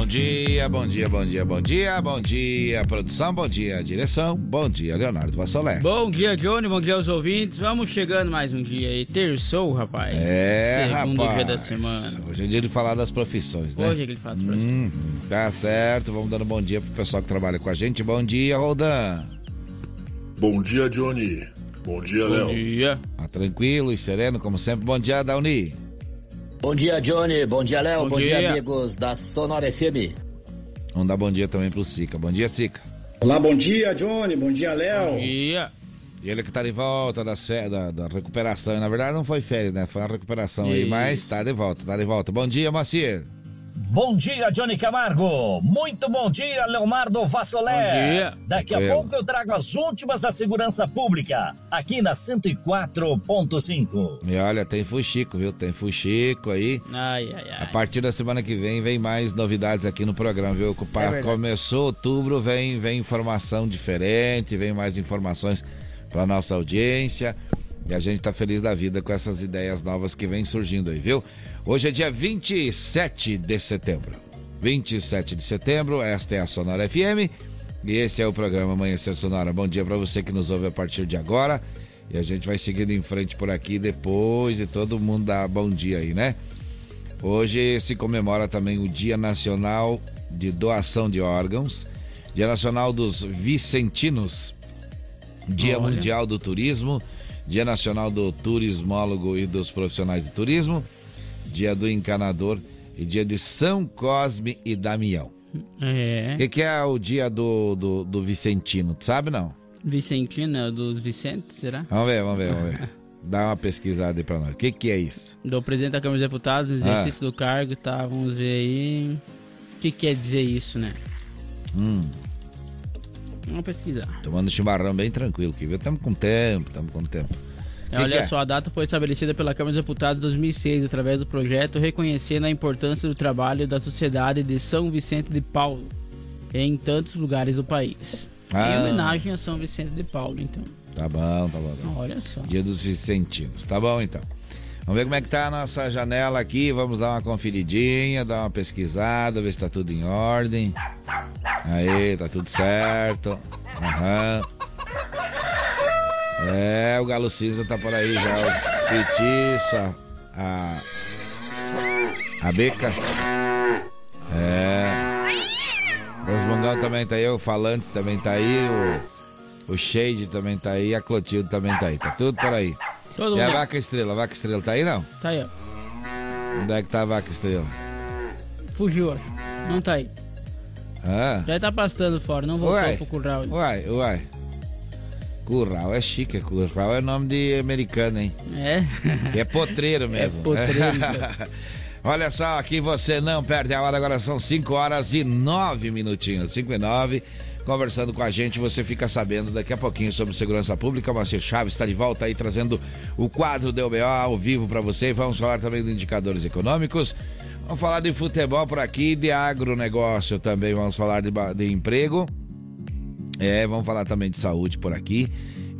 Bom dia, bom dia, bom dia, bom dia, bom dia, produção, bom dia, direção, bom dia, Leonardo Vassolé. Bom dia, Johnny, bom dia aos ouvintes. Vamos chegando mais um dia aí. Terçou, rapaz. É, Segundo rapaz. dia da semana. Hoje é dia de falar das profissões, né? Hoje é que ele fala das profissões. Hum, tá certo, vamos dando bom dia pro pessoal que trabalha com a gente. Bom dia, Roldan. Bom dia, Johnny. Bom dia, Bom Léo. dia. Tá tranquilo e sereno, como sempre. Bom dia, Dauni. Bom dia, Johnny. Bom dia, Léo. Bom Bom, dia. dia. amigos da Sonora FM. Vamos dar bom dia também pro Sica. Bom dia, Sica. Olá, bom dia, Johnny. Bom dia, Bom Léo. dia. E ele que tá de volta da, da, da recuperação. Na verdade, não foi férias, né? Foi uma recuperação aí, Isso. mas tá de volta, tá de volta. Bom dia, Macir. Bom dia, Johnny Camargo. Muito bom dia, Leonardo Vassolé. Bom dia. Daqui a pouco eu trago as últimas da segurança pública, aqui na 104.5. E olha, tem fuxico, viu? Tem fuxico aí. Ai, ai, A ai. partir da semana que vem, vem mais novidades aqui no programa, viu? É. Começou outubro, vem, vem informação diferente, vem mais informações para nossa audiência. E a gente tá feliz da vida com essas ideias novas que vem surgindo aí, viu? Hoje é dia 27 de setembro. 27 de setembro, esta é a Sonora FM. E esse é o programa Amanhecer Sonora. Bom dia para você que nos ouve a partir de agora. E a gente vai seguindo em frente por aqui depois de todo mundo dar bom dia aí, né? Hoje se comemora também o Dia Nacional de Doação de Órgãos, Dia Nacional dos Vicentinos, Dia Olha. Mundial do Turismo, Dia Nacional do Turismólogo e dos Profissionais de Turismo, Dia do Encanador e Dia de São Cosme e Damião. É. O que, que é o dia do, do, do Vicentino? Tu sabe não? Vicentina dos Vicentes, será? Vamos ver, vamos ver, vamos ver. Dá uma pesquisada aí pra nós. O que, que é isso? Do presidente da Câmara dos Deputados, Ah. exercício do cargo, tá? Vamos ver aí. O que quer dizer isso, né? Hum. Vamos pesquisar. Tomando chimarrão bem tranquilo aqui, viu? Estamos com tempo, estamos com tempo. Que olha que é? só, a data foi estabelecida pela Câmara dos Deputados em 2006 através do projeto reconhecendo a importância do trabalho da sociedade de São Vicente de Paulo em tantos lugares do país. Ah. Em homenagem a São Vicente de Paulo, então. Tá bom, tá bom. Tá bom. Olha só. Dia dos Vicentinos. Tá bom, então. Vamos ver como é que tá a nossa janela aqui. Vamos dar uma conferidinha, dar uma pesquisada, ver se tá tudo em ordem. Aí, tá tudo certo. Aham. É, o Galo Cinza tá por aí já. O Petiço, a. A Beca. É. Os Mungão também tá aí, o Falante também tá aí, o, o Shade também tá aí, a Clotilde também tá aí. Tá tudo por aí. Todo E a mundo. Vaca Estrela? A Vaca Estrela tá aí não? Tá aí, ó. Onde é que tá a Vaca Estrela? Fugiu, ó. Não tá aí. Ah, Já tá pastando fora, não voltou Ué. pro curral. uai, uai. Curral é chique, Curral é nome de americano, hein? É. Que é potreiro mesmo. potreiro, então. Olha só, aqui você não perde a hora, agora são 5 horas e 9 minutinhos, 5 e 9. Conversando com a gente, você fica sabendo daqui a pouquinho sobre segurança pública. O Marcelo Chaves está de volta aí trazendo o quadro do UBO ao vivo para você. Vamos falar também de indicadores econômicos. Vamos falar de futebol por aqui, de agronegócio também. Vamos falar de, de emprego. É, vamos falar também de saúde por aqui.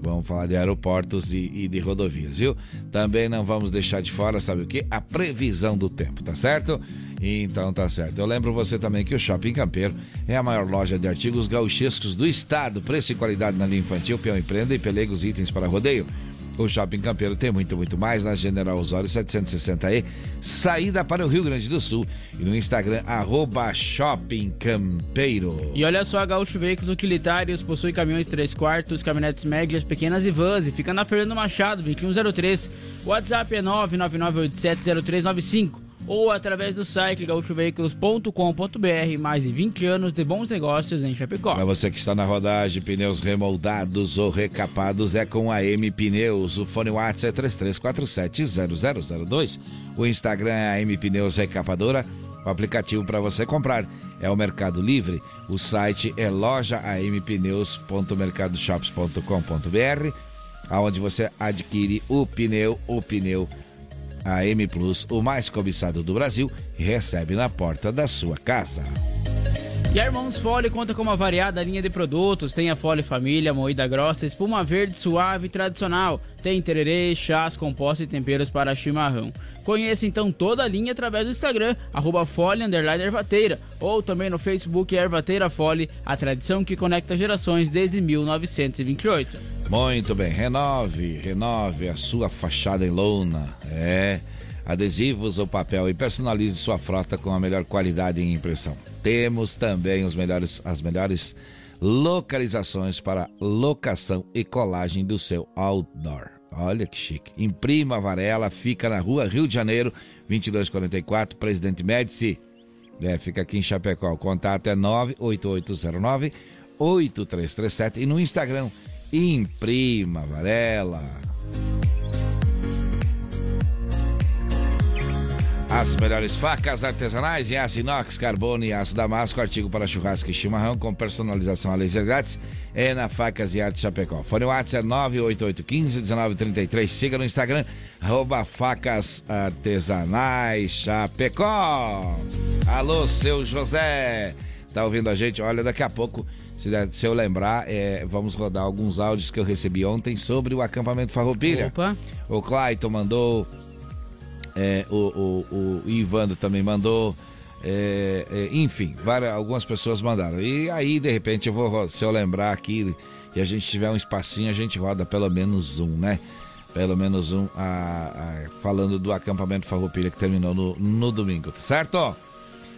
Vamos falar de aeroportos e, e de rodovias, viu? Também não vamos deixar de fora, sabe o que? A previsão do tempo, tá certo? Então tá certo. Eu lembro você também que o Shopping Campeiro é a maior loja de artigos gauchescos do estado. Preço e qualidade na linha infantil, peão e prenda e pelegos itens para rodeio. O Shopping Campeiro tem muito, muito mais na General Osório 760E, saída para o Rio Grande do Sul. E no Instagram, arroba Shopping Campeiro. E olha só, a Gaúcho Veículos Utilitários possui caminhões 3 quartos, caminhonetes médias, pequenas e vans e fica na Fernando Machado, 2103. O WhatsApp é 999870395 ou através do site gaúchoveículos.com.br. Mais de 20 anos de bons negócios em Chapecó. Para você que está na rodagem, pneus remoldados ou recapados é com a M Pneus. O fone WhatsApp é 33470002. O Instagram é a M Pneus Recapadora. O aplicativo para você comprar é o Mercado Livre. O site é loja ampneus.mercadoshops.com.br. aonde você adquire o pneu, o pneu a M Plus, o mais cobiçado do Brasil, recebe na porta da sua casa. E a Irmãos Fole conta com uma variada linha de produtos. Tem a Fole Família, moída grossa, espuma verde suave e tradicional. Tem tererê, chás, compostos e temperos para chimarrão. Conheça então toda a linha através do Instagram, arroba Ervateira, ou também no Facebook Ervateira Fole, a tradição que conecta gerações desde 1928. Muito bem, renove, renove a sua fachada em lona. É adesivos ou papel e personalize sua frota com a melhor qualidade em impressão. Temos também os melhores, as melhores localizações para locação e colagem do seu outdoor. Olha que chique. Imprima Varela, fica na rua Rio de Janeiro, 2244, Presidente Médici. É, fica aqui em Chapecó. O contato é 98809 8337 e no Instagram, Imprima Varela. As melhores facas artesanais em aço inox, carbono e aço damasco, artigo para churrasco e chimarrão com personalização a laser grátis é na Facas e Arte Chapecó. Fone WhatsApp é 988151933. Siga no Instagram, arroba Facas Artesanais Chapecó. Alô, seu José. Tá ouvindo a gente? Olha, daqui a pouco, se, se eu lembrar, é, vamos rodar alguns áudios que eu recebi ontem sobre o acampamento Farroupilha. Opa. O Clayton mandou é, o, o, o Ivando também mandou. É, é, enfim, várias, algumas pessoas mandaram. E aí, de repente, eu vou, se eu lembrar aqui e a gente tiver um espacinho, a gente roda pelo menos um, né? Pelo menos um, a, a, falando do acampamento Farroupilha que terminou no, no domingo, tá certo?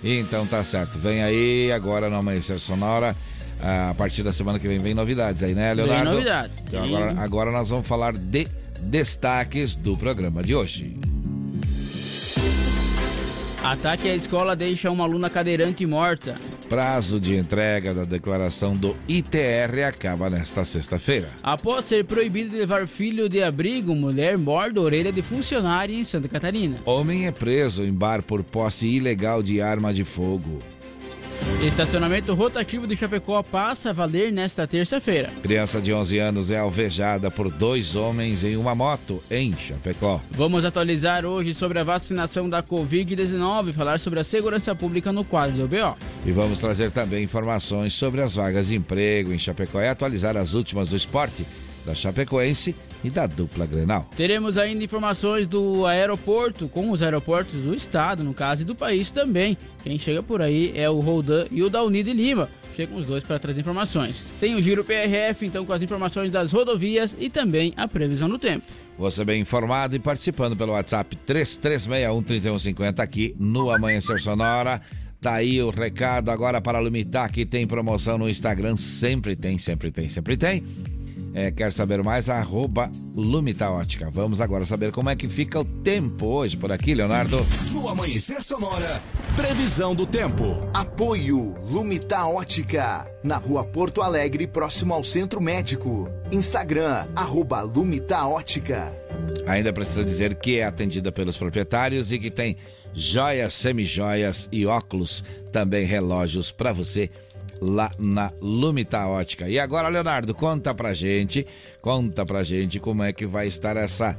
Então tá certo. Vem aí agora no Amanhecer Sonora. A partir da semana que vem vem novidades aí, né, Leonardo? Vem novidade. Então, agora, agora nós vamos falar de destaques do programa de hoje. Ataque à escola deixa uma aluna cadeirante morta. Prazo de entrega da declaração do ITR acaba nesta sexta-feira. Após ser proibido de levar filho de abrigo, mulher morde a orelha de funcionário em Santa Catarina. Homem é preso em bar por posse ilegal de arma de fogo. Estacionamento rotativo de Chapecó passa a valer nesta terça-feira. Criança de 11 anos é alvejada por dois homens em uma moto em Chapecó. Vamos atualizar hoje sobre a vacinação da Covid-19 e falar sobre a segurança pública no quadro do BO. E vamos trazer também informações sobre as vagas de emprego em Chapecó e atualizar as últimas do esporte da Chapecoense e da dupla Grenal. Teremos ainda informações do aeroporto, com os aeroportos do estado, no caso, e do país também. Quem chega por aí é o Roldan e o da Unida Lima. Chegam os dois para trazer informações. Tem o Giro PRF, então, com as informações das rodovias e também a previsão do tempo. Você bem informado e participando pelo WhatsApp 3361-3150 aqui no Amanhecer Sonora. Tá aí o recado agora para Lumitar que tem promoção no Instagram. Sempre tem, sempre tem, sempre tem é, quer saber mais? Arroba Lumita Ótica. Vamos agora saber como é que fica o tempo hoje por aqui, Leonardo. No Amanhecer Sonora, previsão do tempo. Apoio Lumita Ótica. Na rua Porto Alegre, próximo ao Centro Médico. Instagram, arroba Lumita Ótica. Ainda precisa dizer que é atendida pelos proprietários e que tem joias, semijoias e óculos, também relógios para você lá na Lumita Ótica. E agora, Leonardo, conta pra gente, conta pra gente como é que vai estar essa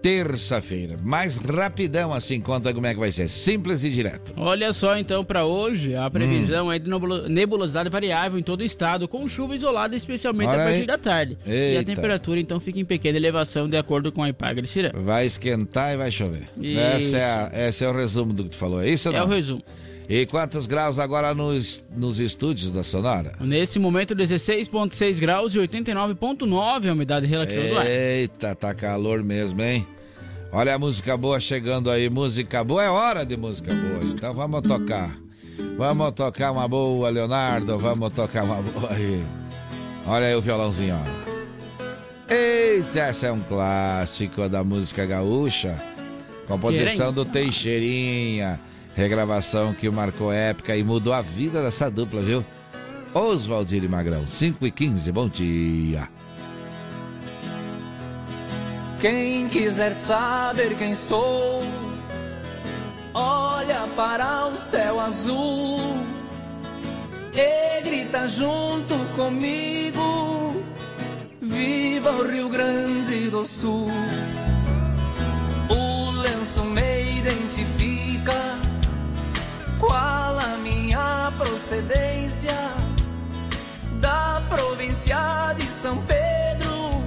terça-feira. Mais rapidão assim, conta como é que vai ser. Simples e direto. Olha só então para hoje, a previsão hum. é de nebulosidade variável em todo o estado, com chuva isolada, especialmente Olha a partir aí. da tarde. Eita. E a temperatura então fica em pequena elevação de acordo com a Ipagre Cirã. Vai esquentar e vai chover. Esse é, a, esse é o resumo do que tu falou, é isso ou não? É o resumo. E quantos graus agora nos, nos estúdios da Sonora? Nesse momento, 16,6 graus e 89,9 a umidade relativa Eita, do ar. Eita, tá calor mesmo, hein? Olha a música boa chegando aí. Música boa, é hora de música boa. Então vamos tocar. Vamos tocar uma boa, Leonardo. Vamos tocar uma boa aí. Olha aí o violãozinho, ó. Eita, essa é um clássico da música gaúcha. Composição do Teixeirinha. Regravação que marcou época e mudou a vida dessa dupla, viu? Oswaldir e Magrão, 5 e 15, bom dia. Quem quiser saber quem sou, olha para o céu azul e grita junto comigo Viva o Rio Grande do Sul. Procedência? Da província de São Pedro,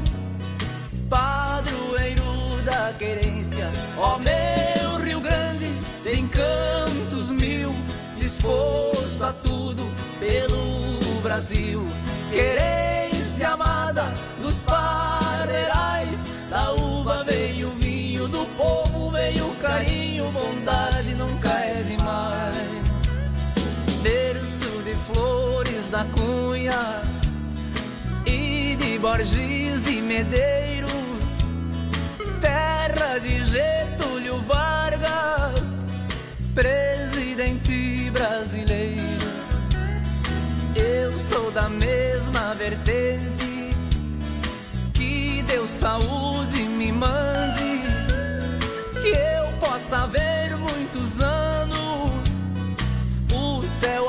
padroeiro da querência. Ó meu Rio Grande, de encantos mil, disposto a tudo pelo Brasil. Querência amada dos padeirais, da uva veio o vinho, do povo veio o carinho, vontade nunca é demais. Flores da cunha e de Borges de Medeiros, terra de Getúlio Vargas, presidente brasileiro. Eu sou da mesma vertente. Que Deus saúde me mande. Que eu possa ver muitos anos o céu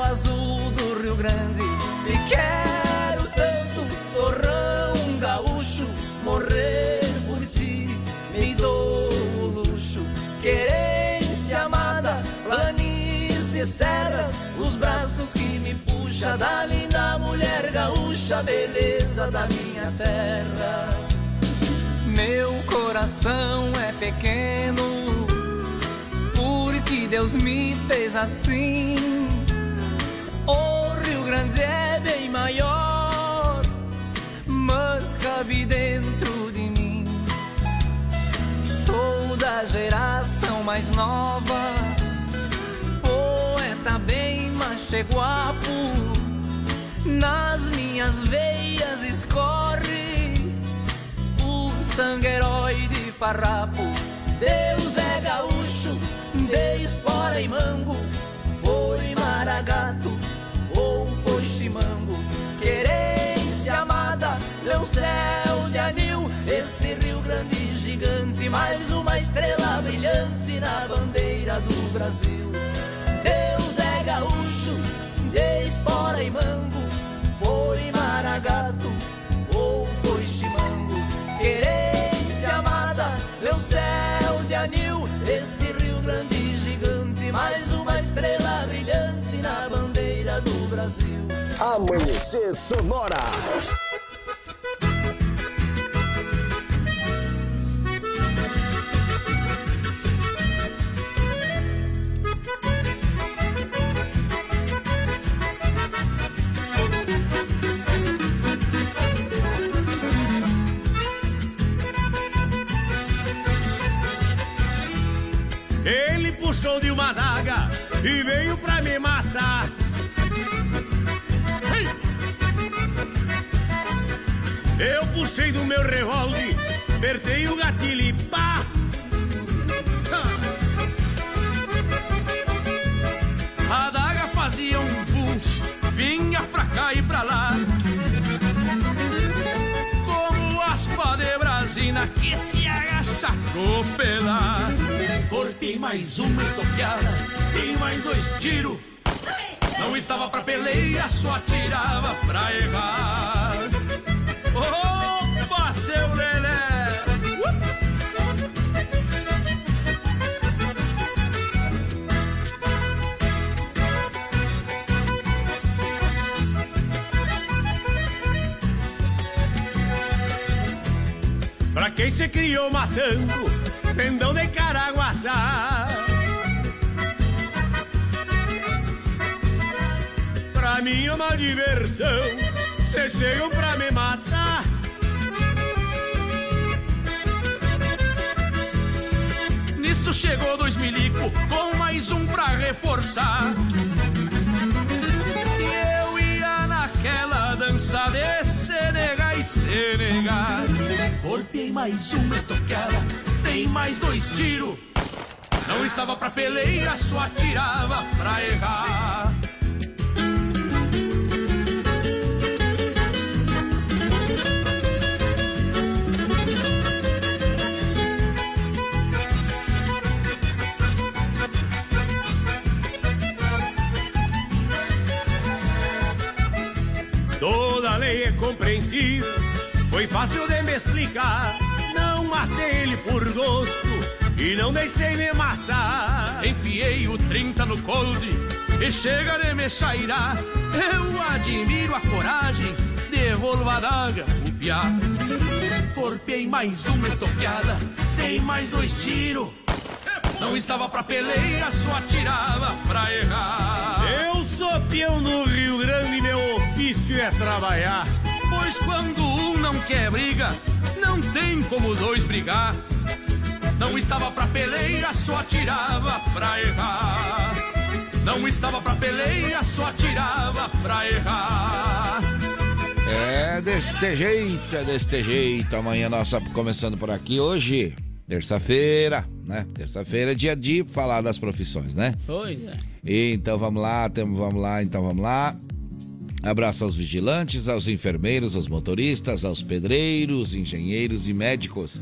Grande. Te quero tanto, torrão gaúcho, morrer por ti, me dou o luxo. Querência amada, planícies, serras, os braços que me puxa da linda mulher gaúcha, beleza da minha terra. Meu coração é pequeno, porque Deus me fez assim. O Rio Grande é bem maior, mas cabe dentro de mim. Sou da geração mais nova, poeta bem macheguapo. Nas minhas veias escorre o sangue herói de farrapo. Deus é gaúcho, de espora e mango, foi maragato meu céu de anil, este Rio Grande gigante, mais uma estrela brilhante na bandeira do Brasil. Deus é gaúcho, de espora e mango, foi maragato ou foi chimango. Querência amada, meu céu de anil, este Rio Grande gigante, mais uma estrela brilhante na bandeira do Brasil. Amanhecer Sonora. Ele puxou de uma daga e veio pra me matar. Eu puxei do meu revólver, apertei o gatilho e pá! A daga fazia um fuxo, vinha pra cá e pra lá. Como aspa de brasina que se agacha a pelar. Cortei mais uma estoqueada, dei mais dois tiros. Não estava pra peleia, só atirava pra errar. Opa, seu Lelé! Pra quem se criou matando, pendão de caraguatá. Pra mim é uma diversão, cê chegam pra me matar. Nisso chegou dois milico com mais um pra reforçar. E eu ia naquela dança de Senegal e Senegal. Corpei mais uma estoqueada, tem mais dois tiros. Não estava pra peleia, só atirava pra errar. É compreensível, Foi fácil de me explicar. Não matei ele por gosto e não deixei me matar. Enfiei o 30 no cold e chega de me chairar. Eu admiro a coragem, devolvo a daga, o piá. Corpei mais uma estoqueada, dei mais dois tiros. Não estava pra peleia, só atirava pra errar. Eu sou peão no Rio Grande, ofício é trabalhar. Pois quando um não quer briga, não tem como dois brigar. Não estava pra peleia, só atirava pra errar. Não estava pra peleia, só atirava pra errar. É deste jeito, é deste jeito. Amanhã nossa começando por aqui hoje, terça-feira, né? Terça-feira é dia de falar das profissões, né? Pois é. Então vamos lá, tamo, vamos lá, então vamos lá. Abraço aos vigilantes, aos enfermeiros, aos motoristas, aos pedreiros, engenheiros e médicos.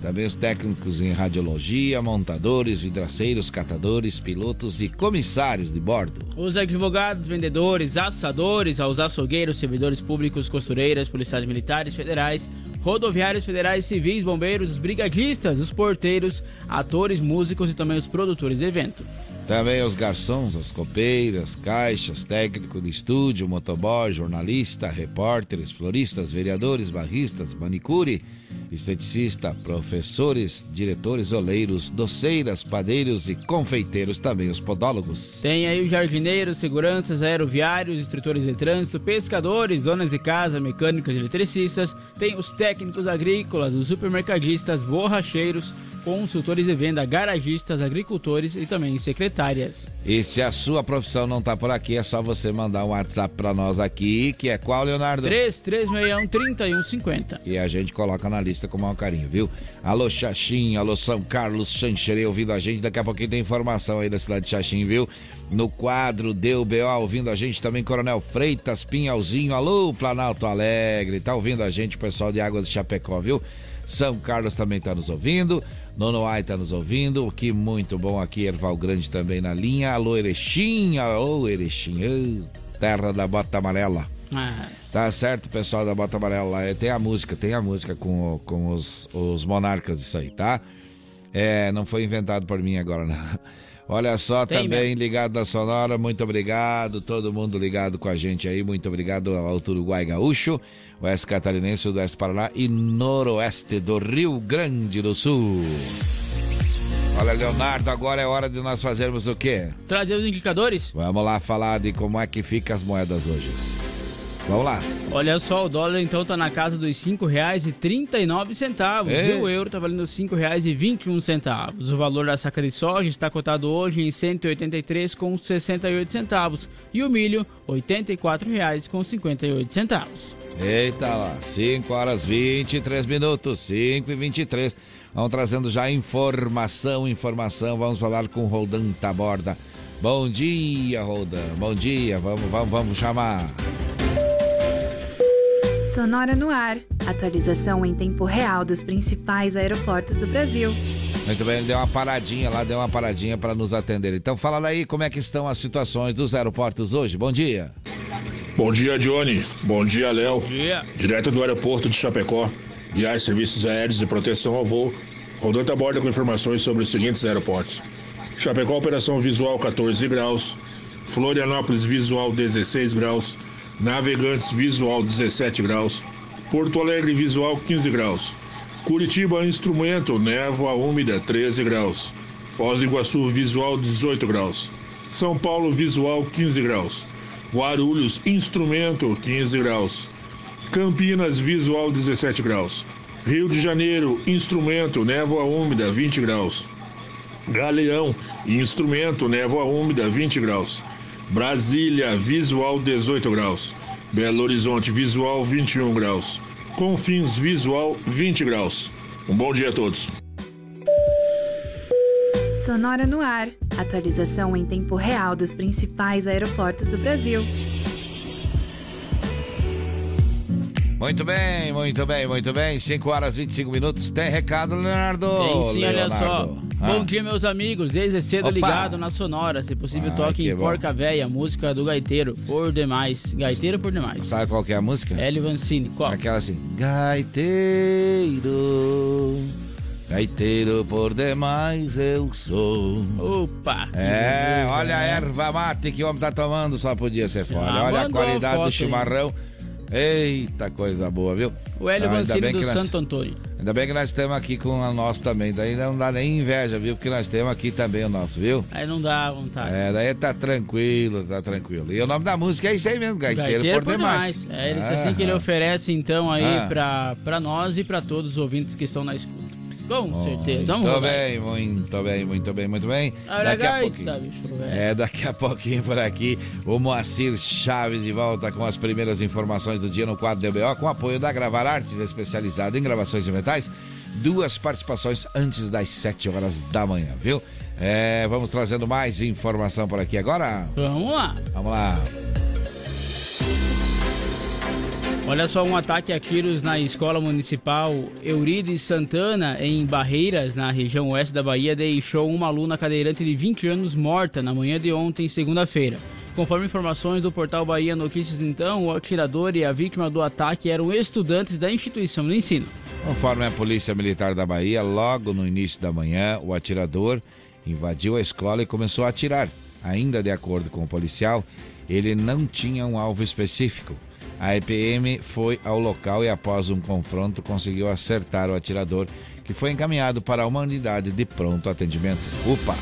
Também os técnicos em radiologia, montadores, vidraceiros, catadores, pilotos e comissários de bordo. Os advogados, vendedores, assadores, aos açougueiros, servidores públicos, costureiras, policiais militares federais, rodoviários federais, civis, bombeiros, os brigadistas, os porteiros, atores, músicos e também os produtores de evento. Também os garçons, as copeiras, caixas, técnico de estúdio, motoboy, jornalista, repórteres, floristas, vereadores, barristas, manicure, esteticista, professores, diretores oleiros, doceiras, padeiros e confeiteiros, também os podólogos. Tem aí os jardineiros, seguranças, aeroviários, instrutores de trânsito, pescadores, donas de casa, mecânicos e eletricistas, tem os técnicos agrícolas, os supermercadistas, borracheiros, consultores de venda, garagistas, agricultores e também secretárias. E se a sua profissão não tá por aqui, é só você mandar um WhatsApp para nós aqui, que é qual, Leonardo? 3361-3150. E a gente coloca na lista com o maior carinho, viu? Alô, Xaxim, alô, São Carlos, Xanxerê, ouvindo a gente. Daqui a pouquinho tem informação aí da cidade de Xaxim, viu? No quadro Deu BO, ouvindo a gente também, Coronel Freitas, Pinhalzinho, alô, Planalto Alegre, tá ouvindo a gente, pessoal de Águas de Chapecó, viu? São Carlos também tá nos ouvindo. Nono Ai tá nos ouvindo, que muito bom aqui, Erval Grande também na linha. Alô, Erechim, alô, Erechim, terra da bota amarela. Ah. Tá certo, pessoal da bota amarela. É, tem a música, tem a música com, com os, os monarcas, isso aí, tá? É, não foi inventado por mim agora, não. Olha só, Tem também mesmo. ligado na Sonora, muito obrigado, todo mundo ligado com a gente aí, muito obrigado ao Uruguai Gaúcho, Oeste Catarinense, Oeste Paraná e Noroeste do Rio Grande do Sul. Olha, Leonardo, agora é hora de nós fazermos o quê? Trazer os indicadores? Vamos lá falar de como é que fica as moedas hoje. Vamos lá. Olha só, o dólar então tá na casa dos R$ 5,39. Ei. E o euro tá valendo R$ 5,21. O valor da saca de soja está cotado hoje em R$ 183,68. E o milho, R$ 84,58. Eita lá, 5 horas 23 minutos, 5 e 23. Vamos trazendo já informação, informação. Vamos falar com o Roldan Taborda. Bom dia, Roldan. Bom dia. Vamos, vamos, vamos chamar. Sonora no ar. Atualização em tempo real dos principais aeroportos do Brasil. Muito bem, ele deu uma paradinha lá, deu uma paradinha para nos atender. Então fala aí como é que estão as situações dos aeroportos hoje. Bom dia. Bom dia, Johnny. Bom dia, Léo. dia. Direto do aeroporto de Chapecó, guiar serviços aéreos de proteção ao voo. Rodando a borda com informações sobre os seguintes aeroportos. Chapecó, operação visual 14 graus. Florianópolis, visual 16 graus. Navegantes, visual 17 graus. Porto Alegre, visual 15 graus. Curitiba, instrumento, névoa úmida 13 graus. Foz do Iguaçu, visual 18 graus. São Paulo, visual 15 graus. Guarulhos, instrumento 15 graus. Campinas, visual 17 graus. Rio de Janeiro, instrumento, névoa úmida 20 graus. Galeão, instrumento, névoa úmida 20 graus. Brasília, visual 18 graus. Belo Horizonte, visual 21 graus. Confins, visual 20 graus. Um bom dia a todos. Sonora no ar. Atualização em tempo real dos principais aeroportos do Brasil. Muito bem, muito bem, muito bem. 5 horas e 25 minutos. Tem recado, Leonardo? Tem sim, olha Leonardo. só. Ah. Bom dia, meus amigos. Desde cedo Opa. ligado na Sonora. Se possível, Ah, toque que em. Porca Véia, música do Gaiteiro. Por demais. Gaiteiro por demais. Sabe qual que é a música? Hélio Vancini. Qual? Aquela assim. Gaiteiro, gaiteiro por demais eu sou. Opa! É, beleza, olha a né? erva mate que o homem tá tomando, só podia ser fora. Ah, olha a a qualidade foto do aí. chimarrão. Eita, coisa boa, viu? O Hélio Ah, Vancini do Santo Antônio. Ainda bem que nós estamos aqui com a nossa também. Daí não dá nem inveja, viu? Porque nós temos aqui também o nosso, viu? Aí não dá vontade. É, daí tá tranquilo, tá tranquilo. E o nome da música é isso aí mesmo, Gaiteiro, Gaiteiro por, demais. É, ele disse assim que ele Ah, oferece então aí Ah. pra, pra nós e pra todos os ouvintes que estão na escuta. Com certeza. Vamos Muito rodar. bem, muito bem, muito bem, muito bem. Olha Daqui a pouquinho. bicho. É, daqui a pouquinho por aqui, o Moacir Chaves de volta com as primeiras informações do dia no quadro DBO, com apoio da Gravar Artes, especializada em gravações de metais. Duas participações antes das 7 horas da manhã, viu? É, vamos trazendo mais informação por aqui agora. Vamos lá. Vamos lá. Olha só, um ataque a tiros na escola municipal Eurides Santana, em Barreiras, na região oeste da Bahia, deixou uma aluna cadeirante de 20 anos morta na manhã de ontem, segunda-feira. Conforme informações do portal Bahia Notícias, então, o atirador e a vítima do ataque eram estudantes da instituição de ensino. Conforme a Polícia Militar da Bahia, logo no início da manhã, o atirador invadiu a escola e começou a atirar. Ainda de acordo com o policial, ele não tinha um alvo específico. A EPM foi ao local e, após um confronto, conseguiu acertar o atirador, que foi encaminhado para uma unidade de pronto atendimento. UPA!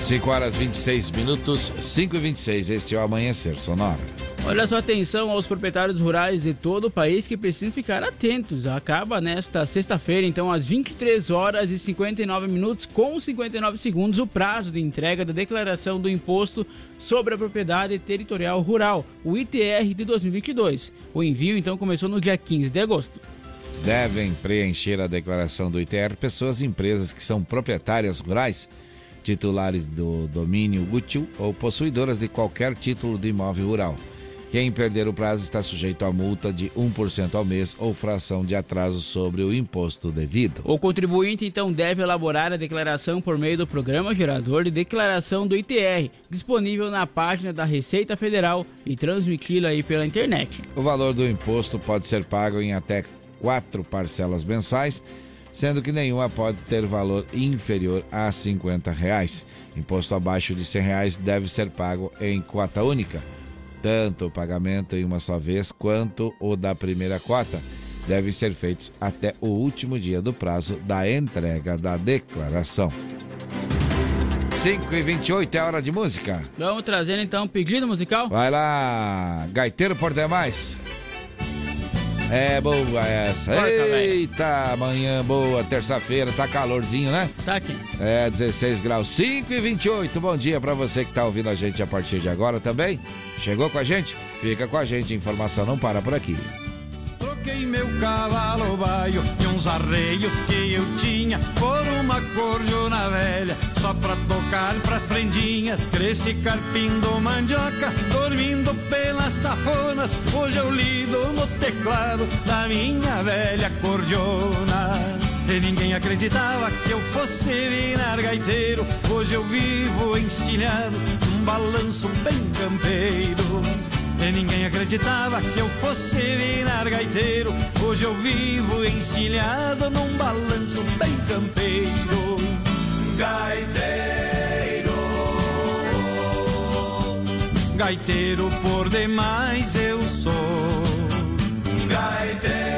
5 horas 26 minutos, 5 e 26. Este é o Amanhecer Sonora. Olha só, atenção aos proprietários rurais de todo o país que precisam ficar atentos. Acaba nesta sexta-feira, então, às 23 horas e 59 minutos, com 59 segundos, o prazo de entrega da declaração do Imposto sobre a Propriedade Territorial Rural, o ITR de 2022. O envio, então, começou no dia 15 de agosto. devem preencher a declaração do ITR pessoas e empresas que são proprietárias rurais, titulares do domínio útil ou possuidoras de qualquer título de imóvel rural. Quem perder o prazo está sujeito a multa de 1% ao mês ou fração de atraso sobre o imposto devido. O contribuinte então deve elaborar a declaração por meio do Programa Gerador de Declaração do ITR, disponível na página da Receita Federal e transmiti-lo aí pela internet. O valor do imposto pode ser pago em até quatro parcelas mensais, sendo que nenhuma pode ter valor inferior a 50 reais. Imposto abaixo de 100 reais deve ser pago em cota única. Tanto o pagamento em uma só vez quanto o da primeira cota devem ser feitos até o último dia do prazo da entrega da declaração. 5 e 28 é hora de música. Vamos trazendo então um pedido musical? Vai lá, Gaiteiro por demais. É boa essa. Eita, amanhã boa, terça-feira, tá calorzinho, né? Tá aqui. É, 16 graus, 5 e 28. Bom dia pra você que tá ouvindo a gente a partir de agora também. Chegou com a gente? Fica com a gente, informação não para por aqui. Troquei meu cavalo baio e uns arreios que eu tinha por uma cordiona velha, só pra tocar pras prendinhas. Cresci carpindo mandioca, dormindo pelas tafonas. Hoje eu lido no teclado da minha velha cordiona. E ninguém acreditava que eu fosse virar gaiteiro. Hoje eu vivo encilhado num balanço bem campeiro. E ninguém acreditava que eu fosse virar gaiteiro. Hoje eu vivo encilhado num balanço bem campeiro. Gaiteiro, gaiteiro por demais eu sou. Gaiteiro,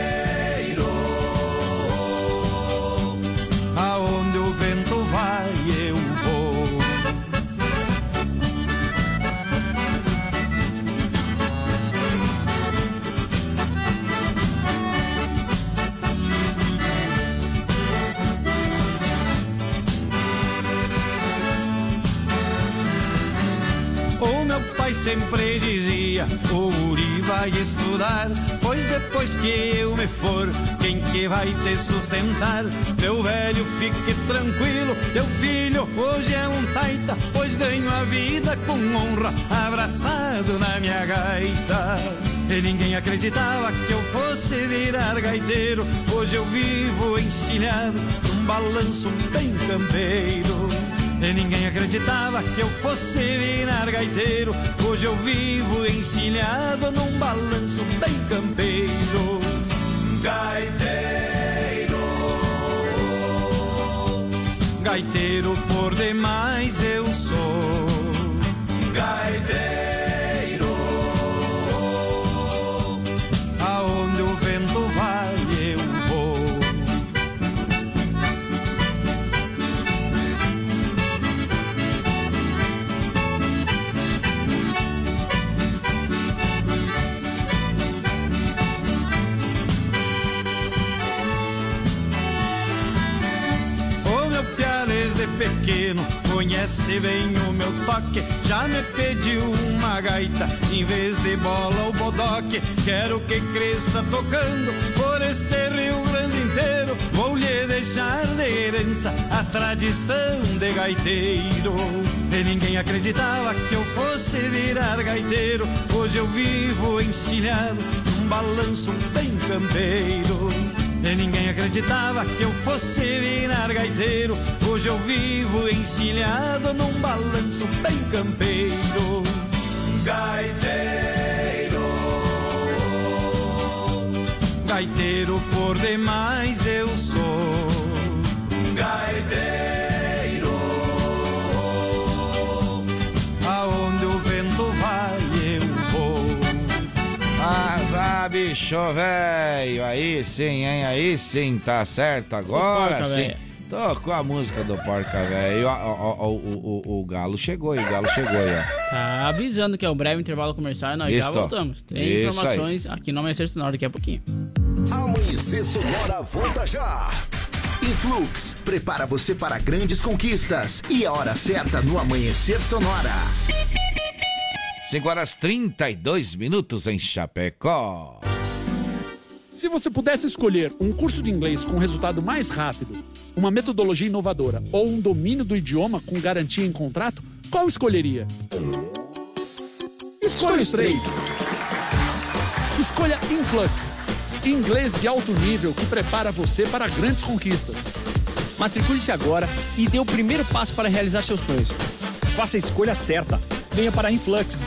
pai sempre dizia: O Uri vai estudar, pois depois que eu me for, quem que vai te sustentar? Meu velho, fique tranquilo, teu filho hoje é um taita, pois ganho a vida com honra, abraçado na minha gaita. E ninguém acreditava que eu fosse virar gaiteiro. Hoje eu vivo encilhado num balanço bem campeiro. E ninguém acreditava que eu fosse virar gaiteiro. Hoje eu vivo encilhado num balanço bem campeiro. Gaiteiro, gaiteiro por demais eu sou. Gaiteiro, conhece bem o meu toque. Já me pediu uma gaita em vez de bola ou bodoque. Quero que cresça tocando por este Rio Grande inteiro. Vou lhe deixar de herança a tradição de gaiteiro. E ninguém acreditava que eu fosse virar gaiteiro. Hoje eu vivo encilhado num balanço bem campeiro. E ninguém acreditava que eu fosse virar gaiteiro. Hoje eu vivo encilhado num balanço bem campeiro. Gaiteiro, gaiteiro por demais eu sou. Gaiteiro, bicho velho, aí sim, hein? Aí sim, tá certo agora Porca sim. Véia. Tocou a música do Porca Velho. O, o, o, o Galo chegou aí, o Galo chegou aí, ó. Tá avisando que é um breve intervalo comercial e nós já voltamos. Tem Isso informações aqui no Amanhecer Sonoro daqui a pouquinho. Amanhecer Sonora volta já. Influx prepara você para grandes conquistas e a hora certa no Amanhecer Sonora. 5 horas 32 minutos em Chapecó. Se você pudesse escolher um curso de inglês com resultado mais rápido, uma metodologia inovadora ou um domínio do idioma com garantia em contrato, qual escolheria? Escolha os três. Escolha Influx, inglês de alto nível que prepara você para grandes conquistas. Matricule-se agora e dê o primeiro passo para realizar seus sonhos. Faça a escolha certa. Venha para Influx.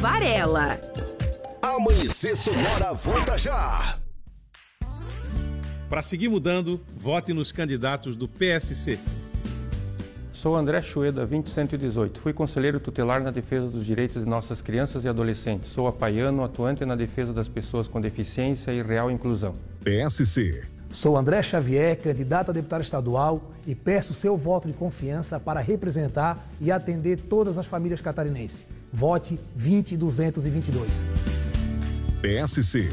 Amanhecer Sonora volta já. Para seguir mudando, vote nos candidatos do PSC. Sou André Chueda, 20118. Fui conselheiro tutelar na defesa dos direitos de nossas crianças e adolescentes. Sou apaiano, atuante na defesa das pessoas com deficiência e real inclusão. PSC. Sou André Xavier, candidato a deputado estadual e peço seu voto de confiança para representar e atender todas as famílias catarinenses. Vote 20222. PSC.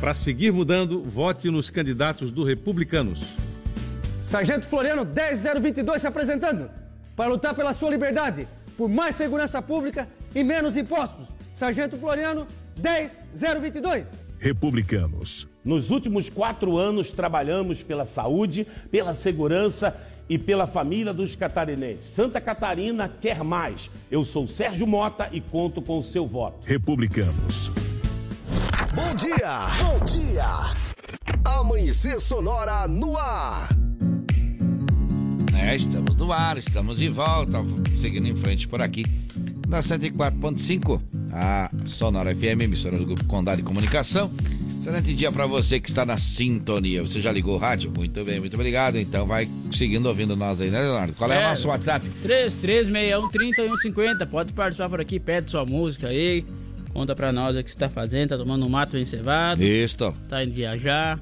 Para seguir mudando, vote nos candidatos do Republicanos. Sargento Floriano 10022 se apresentando para lutar pela sua liberdade, por mais segurança pública e menos impostos. Sargento Floriano 10022. Republicanos. Nos últimos quatro anos, trabalhamos pela saúde, pela segurança e pela família dos catarinenses. Santa Catarina quer mais. Eu sou Sérgio Mota e conto com o seu voto. Republicanos. Bom dia! Bom dia! Amanhecer Sonora no ar. É, estamos no ar, estamos de volta, seguindo em frente por aqui. Na 104.5, a Sonora FM, emissora do Grupo Condado de Comunicação. Excelente dia para você que está na sintonia. Você já ligou o rádio? Muito bem, muito obrigado. Então vai seguindo ouvindo nós aí, né, Leonardo? Qual é, é o nosso WhatsApp? 3361 Pode participar por aqui, pede sua música aí. Conta pra nós o que você tá fazendo, tá tomando um mato bem cevado. Isso. Tá indo viajar.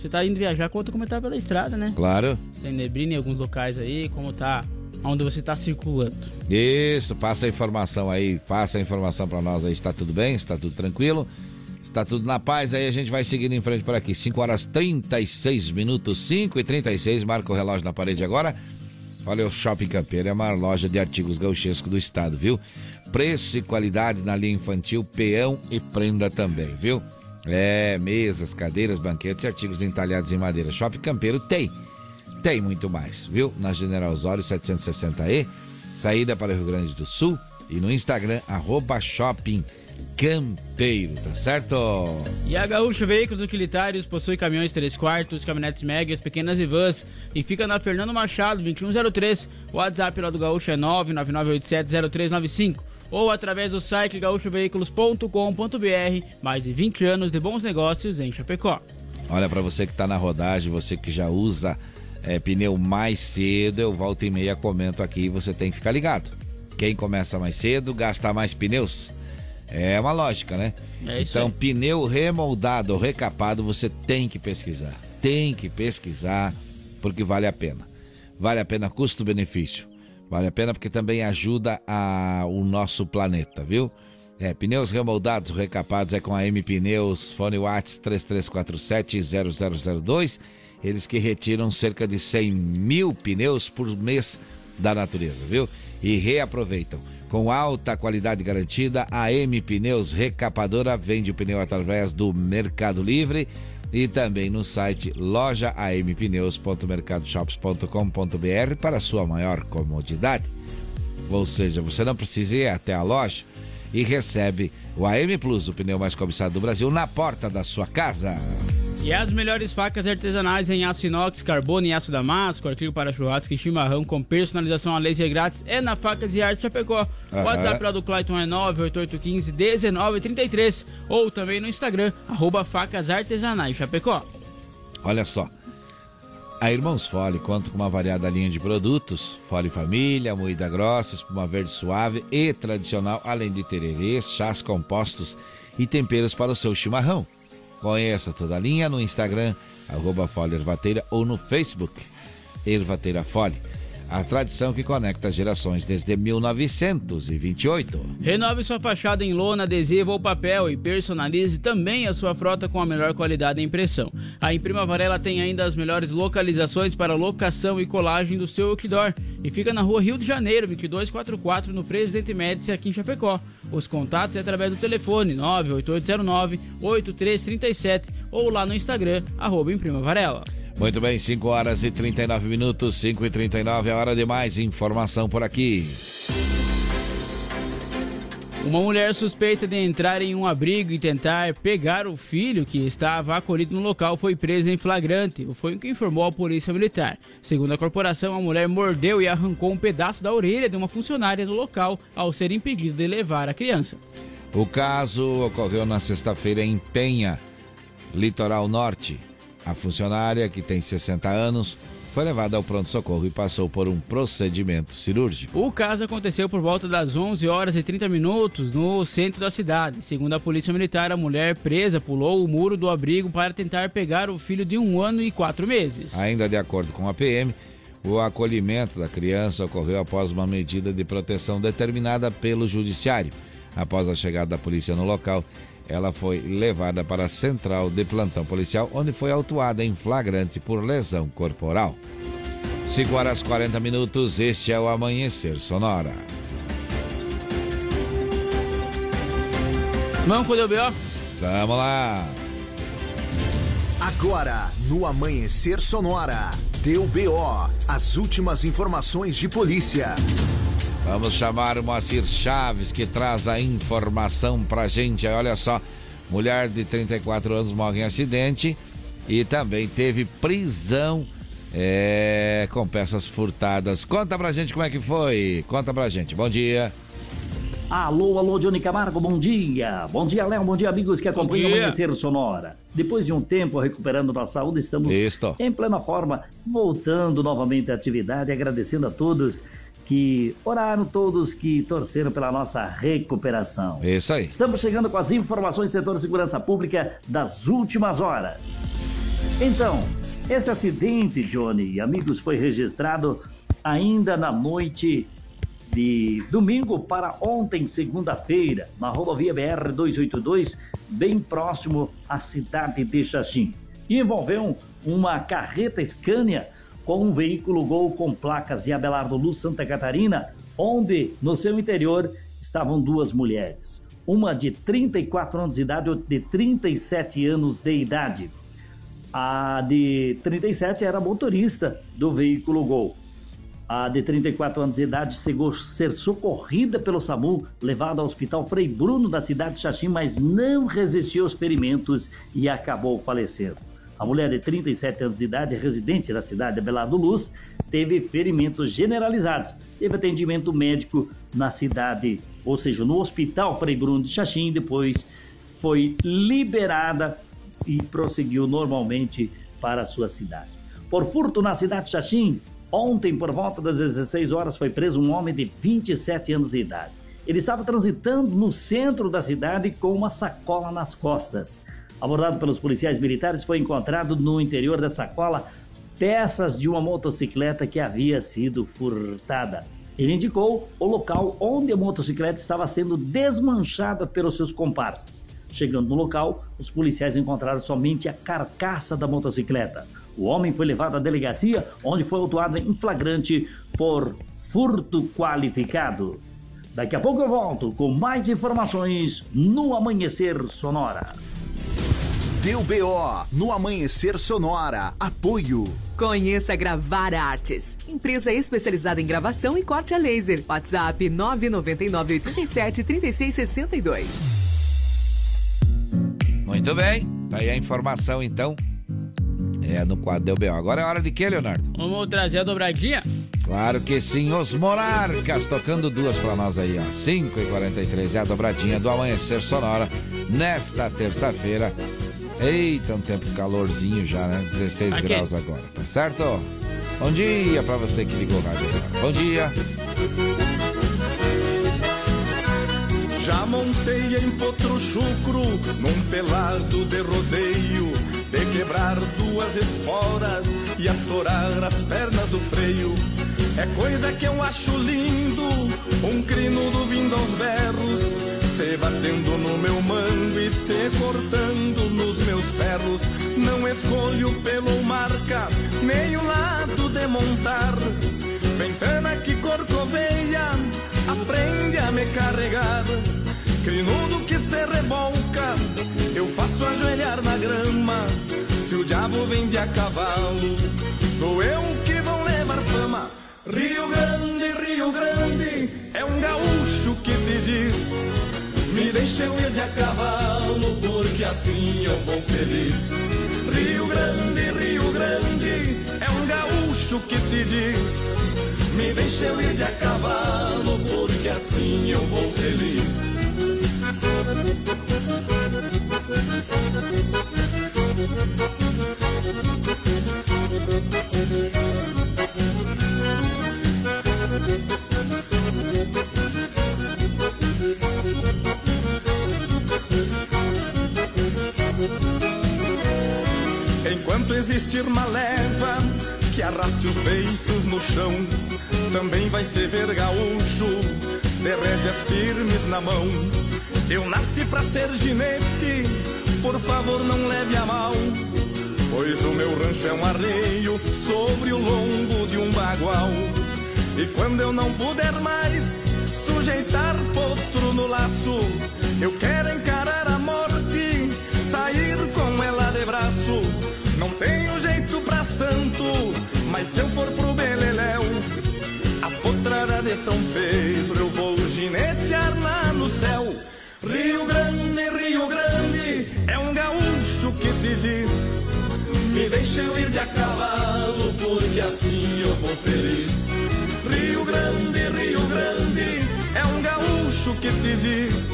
Você tá indo viajar, conta como tá pela estrada, né? Claro. Tem neblina em alguns locais aí, como tá, onde você tá circulando. Isso, passa a informação aí, passa a informação para nós aí, está tudo bem, está tudo tranquilo, está tudo na paz, aí a gente vai seguindo em frente por aqui. 5 horas 36 minutos, 5 e 36, marca o relógio na parede agora. Olha o Shopping Campeiro, é a maior loja de artigos gauchescos do estado, viu? Preço e qualidade na linha infantil, peão e prenda também, viu? É, mesas, cadeiras, banquetes e artigos entalhados em madeira. Shopping Campeiro tem. Tem muito mais, viu? Na General Osório 760E, saída para o Rio Grande do Sul e no Instagram, arroba Shopping Campeiro, tá certo? E a Gaúcha Veículos Utilitários possui caminhões 3 quartos, caminhonetes médias, pequenas e vans e fica na Fernando Machado, 2103. O WhatsApp lá do Gaúcha é 999870395 ou através do site gaúchoveículos.com.br. Mais de 20 anos de bons negócios em Chapecó. Olha, para você que está na rodagem, você que já usa é, pneu mais cedo, eu volto e meia comento aqui, você tem que ficar ligado. Quem começa mais cedo gasta mais pneus. É uma lógica, né? É então, aí. pneu remoldado ou recapado, você tem que pesquisar. Tem que pesquisar, porque vale a pena. Vale a pena custo-benefício. Vale a pena porque também ajuda a, o nosso planeta, viu? É, pneus remoldados, recapados é com a M Pneus, fone Watts 3347-0002. Eles que retiram cerca de 100 mil pneus por mês da natureza, viu? E reaproveitam. Com alta qualidade garantida, a M Pneus Recapadora vende o pneu através do Mercado Livre e também no site lojaampneus.mercadoshops.com.br para sua maior comodidade. Ou seja, você não precisa ir até a loja e recebe o AM Plus, o pneu mais cobiçado do Brasil, na porta da sua casa. E as melhores facas artesanais em aço inox, carbono e aço damasco, artigo para churrasco e chimarrão com personalização a laser grátis é na Facas e Arte Chapecó. Aham. WhatsApp lá do Clayton é 98815-1933 ou também no Instagram, arroba facas artesanais Chapecó. Olha só. A Irmãos Fole conta com uma variada linha de produtos, fole família, moída grossa, espuma verde suave e tradicional, além de tererês, chás compostos e temperos para o seu chimarrão. Conheça toda a linha no Instagram, arroba Fole Ervateira ou no Facebook, Ervateira Fole. A tradição que conecta gerações desde 1928. Renove sua fachada em lona, adesivo ou papel e personalize também a sua frota com a melhor qualidade em impressão. A Imprima Varela tem ainda as melhores localizações para locação e colagem do seu outdoor e fica na rua Rio de Janeiro, 2244, no Presidente Médici, aqui em Chapecó. Os contatos é através do telefone 98809-8337 ou lá no Instagram, arroba Imprima Varela. Muito bem, 5 horas e 39 minutos, 5 e 39 é hora de mais informação por aqui. Uma mulher suspeita de entrar em um abrigo e tentar pegar o filho que estava acolhido no local foi presa em flagrante. Foi o que informou a polícia militar. Segundo a corporação, a mulher mordeu e arrancou um pedaço da orelha de uma funcionária do local ao ser impedida de levar a criança. O caso ocorreu na sexta-feira em Penha, Litoral Norte. A funcionária, que tem 60 anos, foi levada ao pronto-socorro e passou por um procedimento cirúrgico. O caso aconteceu por volta das 11 horas e 30 minutos no centro da cidade. Segundo a polícia militar, a mulher presa pulou o muro do abrigo para tentar pegar o filho de um ano e quatro meses. Ainda de acordo com a PM, o acolhimento da criança ocorreu após uma medida de proteção determinada pelo judiciário. Após a chegada da polícia no local, ela foi levada para a central de plantão policial, onde foi autuada em flagrante por lesão corporal. 5 horas 40 minutos, este é o Amanhecer Sonora. Vamos com o DBO? Vamos lá. Agora, no Amanhecer Sonora, deu BO, as últimas informações de polícia. Vamos chamar o Moacir Chaves, que traz a informação pra gente. Olha só, mulher de 34 anos morre em acidente e também teve prisão é, com peças furtadas. Conta pra gente como é que foi. Conta pra gente. Bom dia. Alô, alô, Johnny Camargo, bom dia. Bom dia, Léo, bom dia, amigos que acompanham o. Amanhecer Sonora. Depois de um tempo recuperando nossa saúde, estamos Isto. em plena forma, voltando novamente à atividade, agradecendo a todos que oraram, todos que torceram pela nossa recuperação. Isso aí. Estamos chegando com as informações do setor de segurança pública das últimas horas. Então, esse acidente, Johnny e amigos, foi registrado ainda na noite de domingo para ontem, segunda-feira, na rodovia BR-282, bem próximo à cidade de Xaxim. Envolveu uma carreta Scania com um veículo Gol com placas de Abelardo Luz, Santa Catarina, onde no seu interior estavam duas mulheres. Uma de 34 anos de idade e outra de 37 anos de idade. A de 37 era motorista do veículo Gol. A de 34 anos de idade chegou a ser socorrida pelo SAMU, levada ao Hospital Frei Bruno da cidade de Xaxim, mas não resistiu aos ferimentos e acabou falecendo. A mulher de 37 anos de idade, residente da cidade de Abelardo Luz, teve ferimentos generalizados. Teve atendimento médico na cidade, ou seja, no Hospital Frei Bruno de Xaxim, depois foi liberada e prosseguiu normalmente para sua cidade. Por furto na cidade de Xaxim, ontem, por volta das 16 horas, foi preso um homem de 27 anos de idade. Ele estava transitando no centro da cidade com uma sacola nas costas. Abordado pelos policiais militares, foi encontrado no interior da sacola peças de uma motocicleta que havia sido furtada. Ele indicou o local onde a motocicleta estava sendo desmanchada pelos seus comparsas. Chegando no local, os policiais encontraram somente a carcaça da motocicleta. O homem foi levado à delegacia, onde foi autuado em flagrante por furto qualificado. Daqui a pouco eu volto com mais informações no Amanhecer Sonora. Deu BO no Amanhecer Sonora. Apoio. Conheça Gravar Artes, empresa especializada em gravação e corte a laser. WhatsApp 999 87 36 62. Muito bem. Tá aí a informação, então. É, no quadro Deu B.O. Agora é hora de quê, Leonardo? Vamos trazer a dobradinha? Claro que sim, os Monarcas tocando duas pra nós aí, ó. 5 e 43 é a dobradinha do Amanhecer Sonora nesta terça-feira. Eita, um tempo calorzinho já, né? 16 Aqui. graus agora, tá certo? Bom dia pra você que ligou o rádio agora. Bom dia. Já montei em potro chucro, num pelado de rodeio, de quebrar duas esporas e atorar as pernas do freio. É coisa que eu acho lindo, um crinudo vindo aos berros, se batendo no meu mango e se cortando nos meus ferros. Não escolho pelo marca, nem o lado de montar. Ventana que corcoveia, aprende a me carregar. Crinudo que se rebolca, eu faço ajoelhar na grama. Se o diabo vem de a cavalo, sou eu que vou levar fama. Rio Grande, Rio Grande, é um gaúcho que te diz: Me deixa eu ir de a cavalo, porque assim eu vou feliz. Rio Grande, Rio Grande, é um gaúcho que te diz: Me deixa eu ir de a cavalo, porque assim eu vou feliz. Enquanto existir uma leva que arraste os beiços no chão, também vai se ver gaúcho, de rédeas firmes na mão. Eu nasci pra ser ginete, por favor não leve a mal. Pois o meu rancho é um arreio sobre o lombo de um bagual. E quando eu não puder mais sujeitar potro no laço, eu quero encarar a morte, sair com ela de braço. Não tenho jeito pra santo, mas se eu for pro Beleléu, a potrada de São Pedro Me deixa eu ir de a cavalo, porque assim eu vou feliz. Rio Grande, Rio Grande, é um gaúcho que te diz.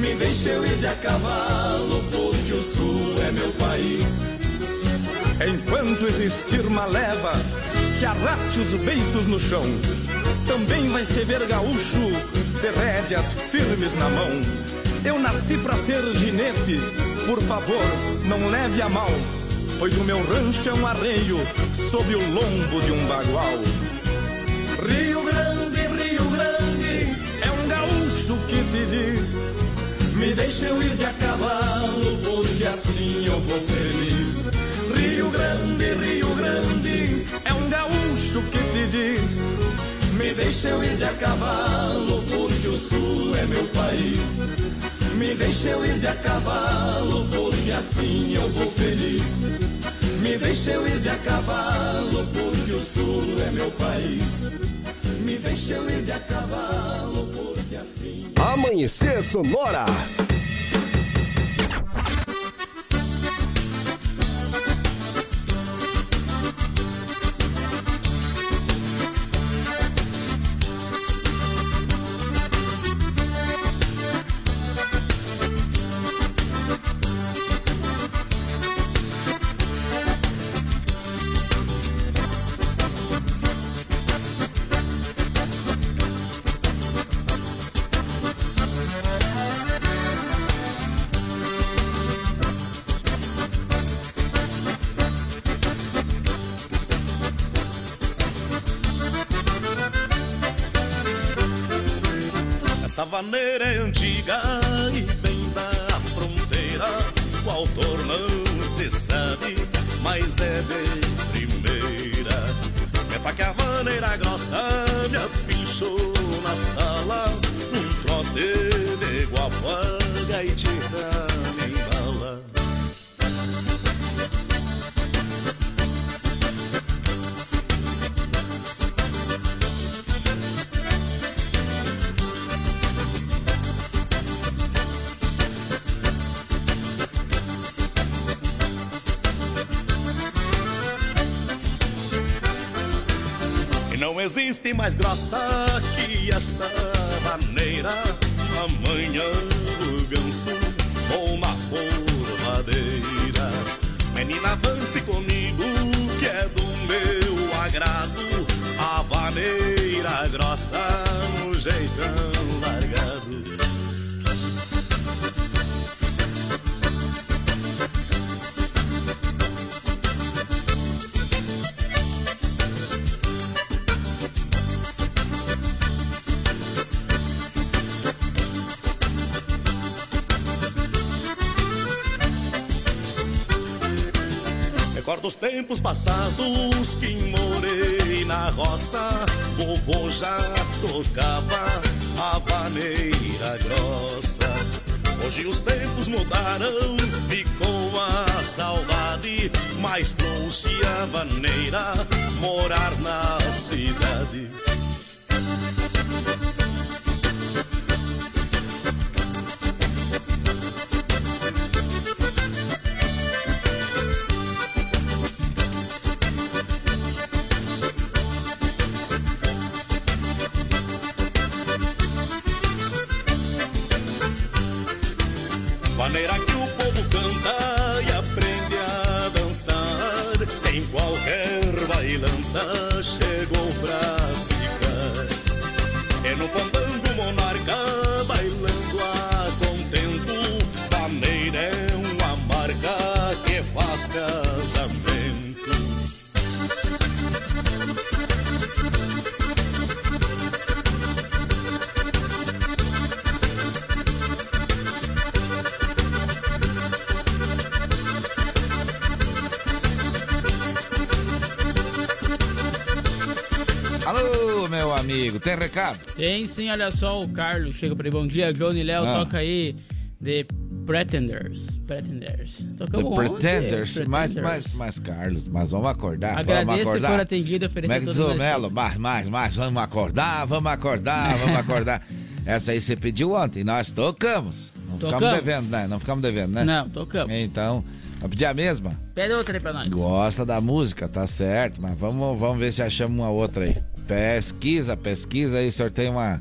Me deixa eu ir de a cavalo, porque o sul é meu país. Enquanto existir uma leva que arraste os beiços no chão, também vai se ver gaúcho de rédeas firmes na mão. Eu nasci pra ser ginete, por favor, não leve a mal, pois o meu rancho é um arreio sob o lombo de um bagual. Rio Grande, Rio Grande, é um gaúcho que te diz: Me deixa eu ir de a cavalo, porque assim eu vou feliz. Rio Grande, Rio Grande, é um gaúcho que te diz: Me deixa eu ir de a cavalo, porque o sul é meu país. Me deixa ir de a cavalo, porque assim eu vou feliz. Me deixa ir de a cavalo, porque o sul é meu país. Me deixa ir de a cavalo, porque assim. Amanhecer Sonora. Existe Recordo os tempos passados que morei na roça. Vovô já tocava a vaneira grossa. Hoje os tempos mudaram, ficou a saudade, mas trouxe a vaneira morar na cidade. Recado? Tem sim, olha só, o Carlos chega pra ele. Bom dia, Johnny Léo, Ah. toca aí The Pretenders. Pretenders. The Tocamos ontem, Pretenders. Mas, Pretenders. mas, mas, Carlos, mas vamos acordar. vamos Agradeço se acordar. for atendido oferecer Como é que todas diz o Melo? Mais, mais, mais. Vamos acordar, vamos acordar, vamos acordar. Essa aí você pediu ontem, nós tocamos. Não ficamos Tocamos? devendo, né? Não ficamos devendo, né? Não, tocamos. Então, vai pedir a mesma? Pede outra aí pra nós. Gosta da música, tá certo, mas vamos, vamos ver se achamos uma outra aí. Pesquisa, pesquisa aí, o senhor tem uma,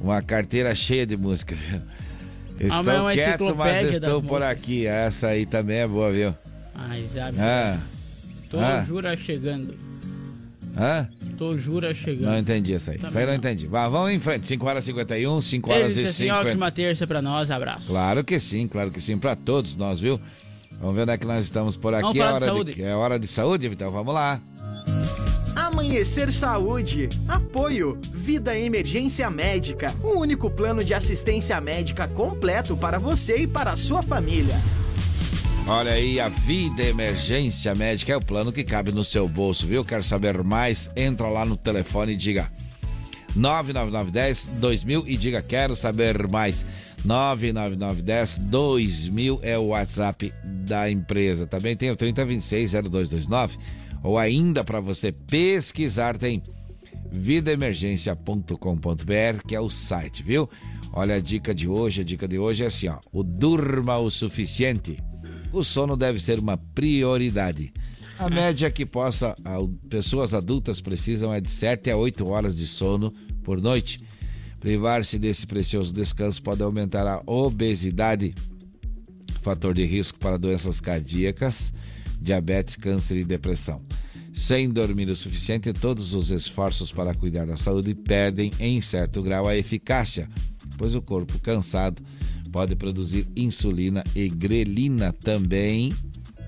uma carteira cheia de música, viu? Ah, é Estou quieto, mas estou por músicas. aqui. Essa aí também é boa, viu? Ai, sabe? Ah, Tô ah. jura chegando. hã? Tô jura chegando. Não entendi essa aí. Também Essa aí não não. entendi. Vá, vamos em frente. 5 horas e 51, 5 Ele horas disse e assim, 50. ótima terça pra nós, abraço. Claro que sim, claro que sim, pra todos nós, viu? Vamos ver onde é que nós estamos por Vamos aqui. É falar de hora saúde. de, é hora de saúde, então vamos lá. Amanhecer Saúde. Apoio. Vida Emergência Médica. O único plano de assistência médica completo para você e para a sua família. Olha aí, a Vida Emergência Médica é o plano que cabe no seu bolso, viu? Quer saber mais? Entra lá no telefone e diga 99910 2000 e diga quero saber mais. 99910 2000 é o WhatsApp da empresa. Também tem o 3026 0229 ou ainda para você pesquisar tem vidaemergência.com.br, que é o site, viu? Olha a dica de hoje, a dica de hoje é assim, ó, o durma o suficiente. O sono deve ser uma prioridade. A média que possa pessoas adultas precisam é de 7 a 8 horas de sono por noite. Privar-se desse precioso descanso pode aumentar a obesidade, fator de risco para doenças cardíacas, diabetes, câncer e depressão. Sem dormir o suficiente, todos os esforços para cuidar da saúde perdem, em certo grau, a eficácia, pois o corpo cansado pode produzir insulina e grelina, também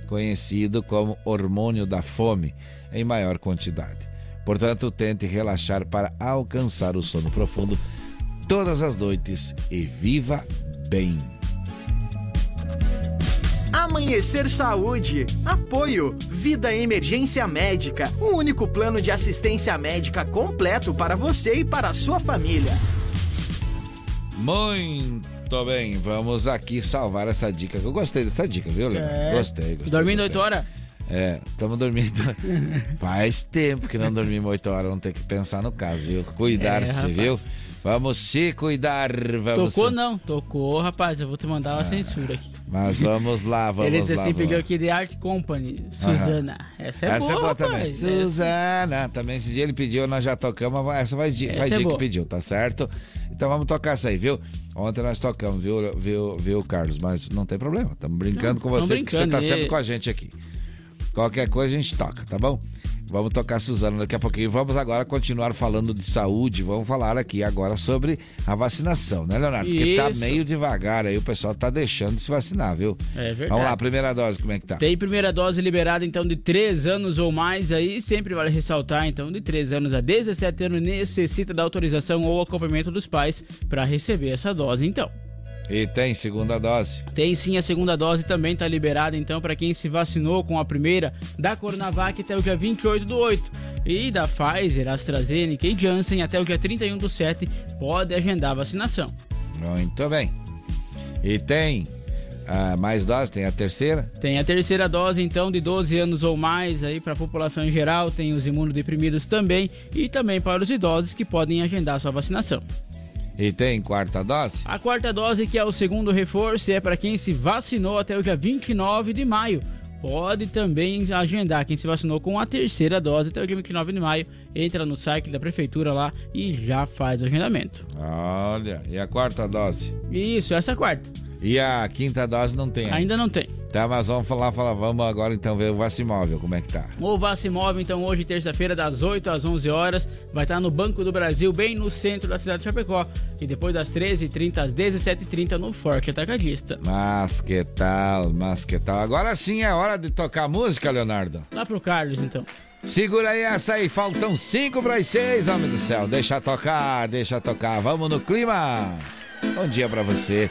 conhecido como hormônio da fome, em maior quantidade. Portanto, tente relaxar para alcançar o sono profundo todas as noites e viva bem. Amanhecer Saúde. Apoio. Vida Emergência Médica. O único plano de assistência médica completo para você e para a sua família. Muito bem, vamos aqui salvar essa dica. Eu gostei dessa dica, viu, Leandro? É. Gostei, gostei. Dormindo gostei. 8 horas? É, estamos dormindo. Faz tempo que não dormimos 8 horas, vamos ter que pensar no caso, viu? Cuidar-se, É, rapaz. viu? Vamos se cuidar, vamos. Tocou não, tocou, rapaz. Eu vou te mandar uma censura aqui. Mas vamos lá, vamos Ele disse lá. assim, vamos pediu aqui The Art Company, Suzana. Essa é Essa boa, é boa também. Essa- Suzana, também esse dia ele pediu, nós já tocamos, essa vai dia, Essa vai é dia que pediu, tá certo? Então vamos tocar essa aí, viu? Ontem nós tocamos, viu, viu, viu Carlos? Mas não tem problema, estamos brincando Não, com você, porque você brincando, tá sempre e- com a gente aqui. Qualquer coisa a gente toca, tá bom? Vamos tocar Suzana daqui a pouquinho. Vamos agora continuar falando de saúde. Vamos falar aqui agora sobre a vacinação, né, Leonardo? Porque tá Isso. meio devagar aí, o pessoal tá deixando de se vacinar, viu? É verdade. Vamos lá, primeira dose, como é que tá? Tem primeira dose liberada, então, de 3 anos ou mais aí. Sempre vale ressaltar, então, de 3 anos a 17 anos necessita da autorização ou acompanhamento dos pais para receber essa dose, então. E tem segunda dose. Tem sim, a segunda dose também está liberada, então, para quem se vacinou com a primeira da Coronavac até o dia 28 do 8. E da Pfizer, AstraZeneca e Janssen até o dia 31 do 7, pode agendar a vacinação. Muito bem. E tem ah, mais dose? Tem a terceira? Tem a terceira dose, então, de 12 anos ou mais aí para a população em geral, tem os imunodeprimidos também e também para os idosos que podem agendar sua vacinação. E tem quarta dose? A quarta dose, que é o segundo reforço, é para quem se vacinou até o dia 29 de maio. Pode também agendar quem se vacinou com a terceira dose até o dia 29 de maio. Entra no site da prefeitura lá e já faz o agendamento. Olha, e a quarta dose? Isso, essa é a quarta. E a quinta dose não tem Ainda não tem. Tá, mas vamos falar, falar, vamos agora então ver o Vacimóvel, como é que tá? O Vacimóvel, então, hoje, terça-feira, das 8 às 11 horas, vai estar no Banco do Brasil, bem no centro da cidade de Chapecó. E depois das 13h30 às 17h30 no Forte Atacadista. Mas que tal, mas que tal? Agora sim é hora de tocar música, Leonardo. Lá pro Carlos, então. Segura aí essa aí, faltam cinco para as seis, homem do céu. Deixa tocar, deixa tocar, vamos no clima. Bom dia pra você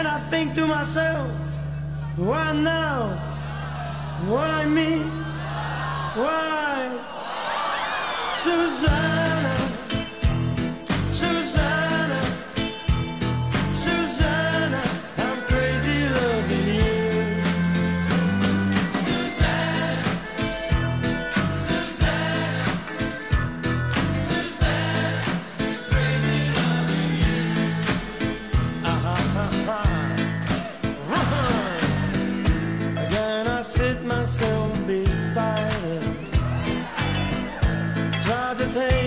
And I think to myself, why now? Why me? Why? Suzanne. certain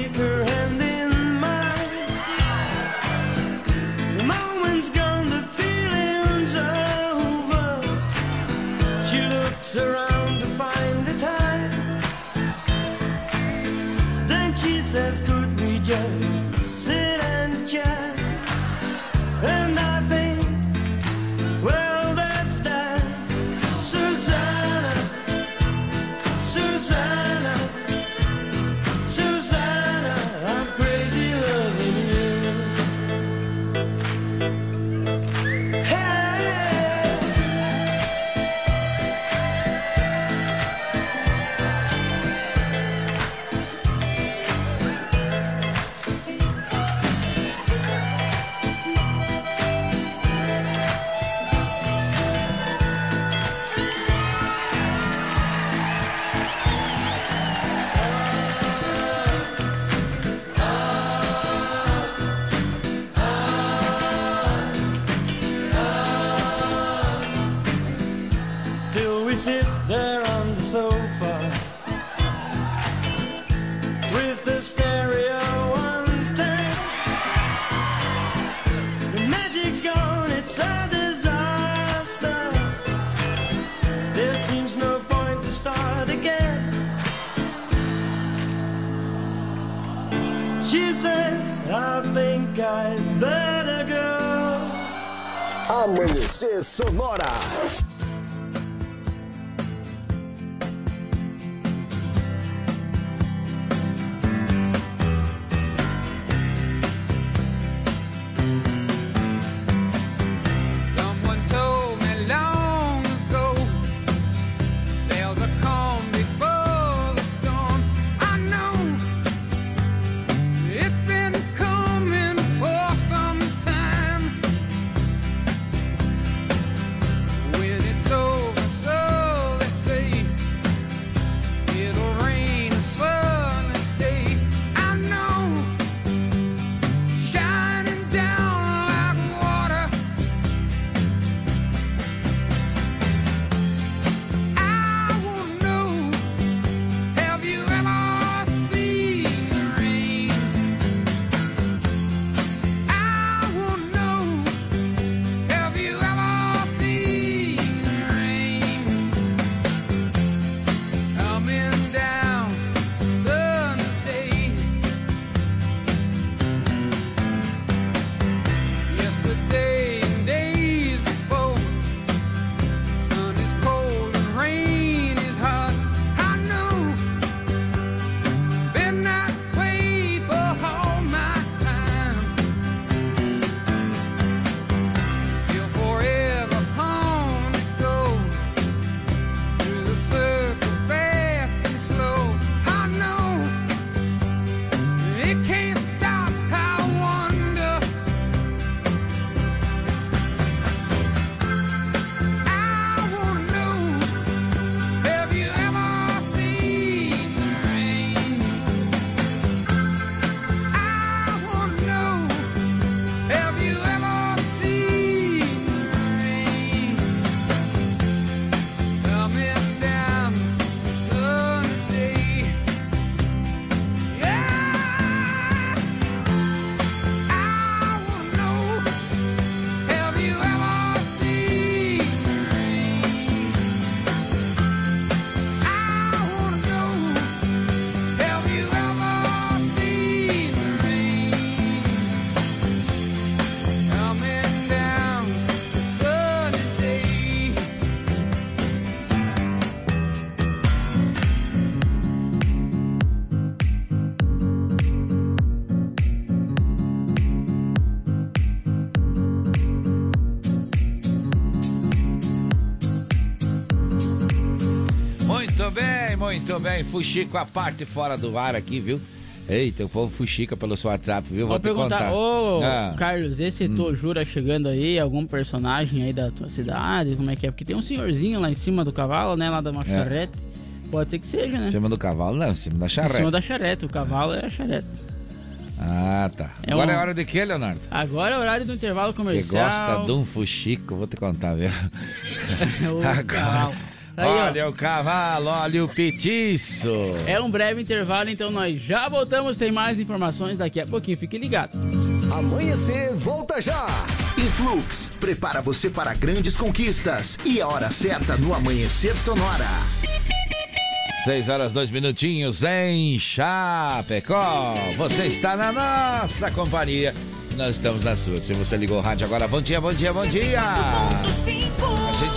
Amanhecer Sonora. Muito bem. Fuxico a parte fora do ar aqui, viu? Eita, o povo fuxica pelo seu WhatsApp, viu? Vou Vou te perguntar, contar. ô Ah, Carlos, esse Hum. Tojura chegando aí, algum personagem aí da tua cidade, como é que é? Porque tem um senhorzinho lá em cima do cavalo, né, lá da uma É. Pode ser que seja, né? Em cima do cavalo, não, em cima da Em charrete. cima da charrete, o cavalo é a charrete. Ah, tá. É Agora um- é hora de quê, Leonardo? Agora é o horário do intervalo comercial. gosta de um fuxico, vou te contar, viu? Agora. cavalo. Aí, ó. olha o cavalo, olha o petiço. É um breve intervalo, então nós já voltamos. Tem mais informações daqui a pouquinho. Fique ligado. Amanhecer, volta já! Influx, prepara você para grandes conquistas. E a hora certa no Amanhecer Sonora. 6 horas, 2 minutinhos em Chapecó. Você está na nossa companhia. Nós estamos na sua. Se você ligou o rádio agora, bom dia, bom dia, bom dia. A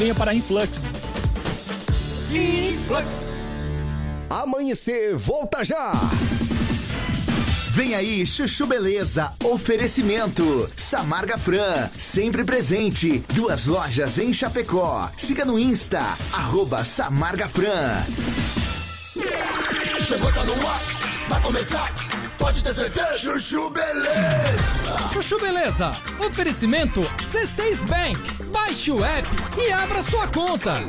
Venha para a Influx. Influx. Amanhecer, volta já! Vem aí, Chuchu Beleza, oferecimento. Samarga Fran, sempre presente. Duas lojas em Chapecó. Siga no Insta, arroba Samarga Fran. Chegou, tá no ar, vai começar, pode ter certeza. Chuchu Beleza. Chuchu Beleza. Oferecimento C6 Bank. Baixe o app e abra sua conta.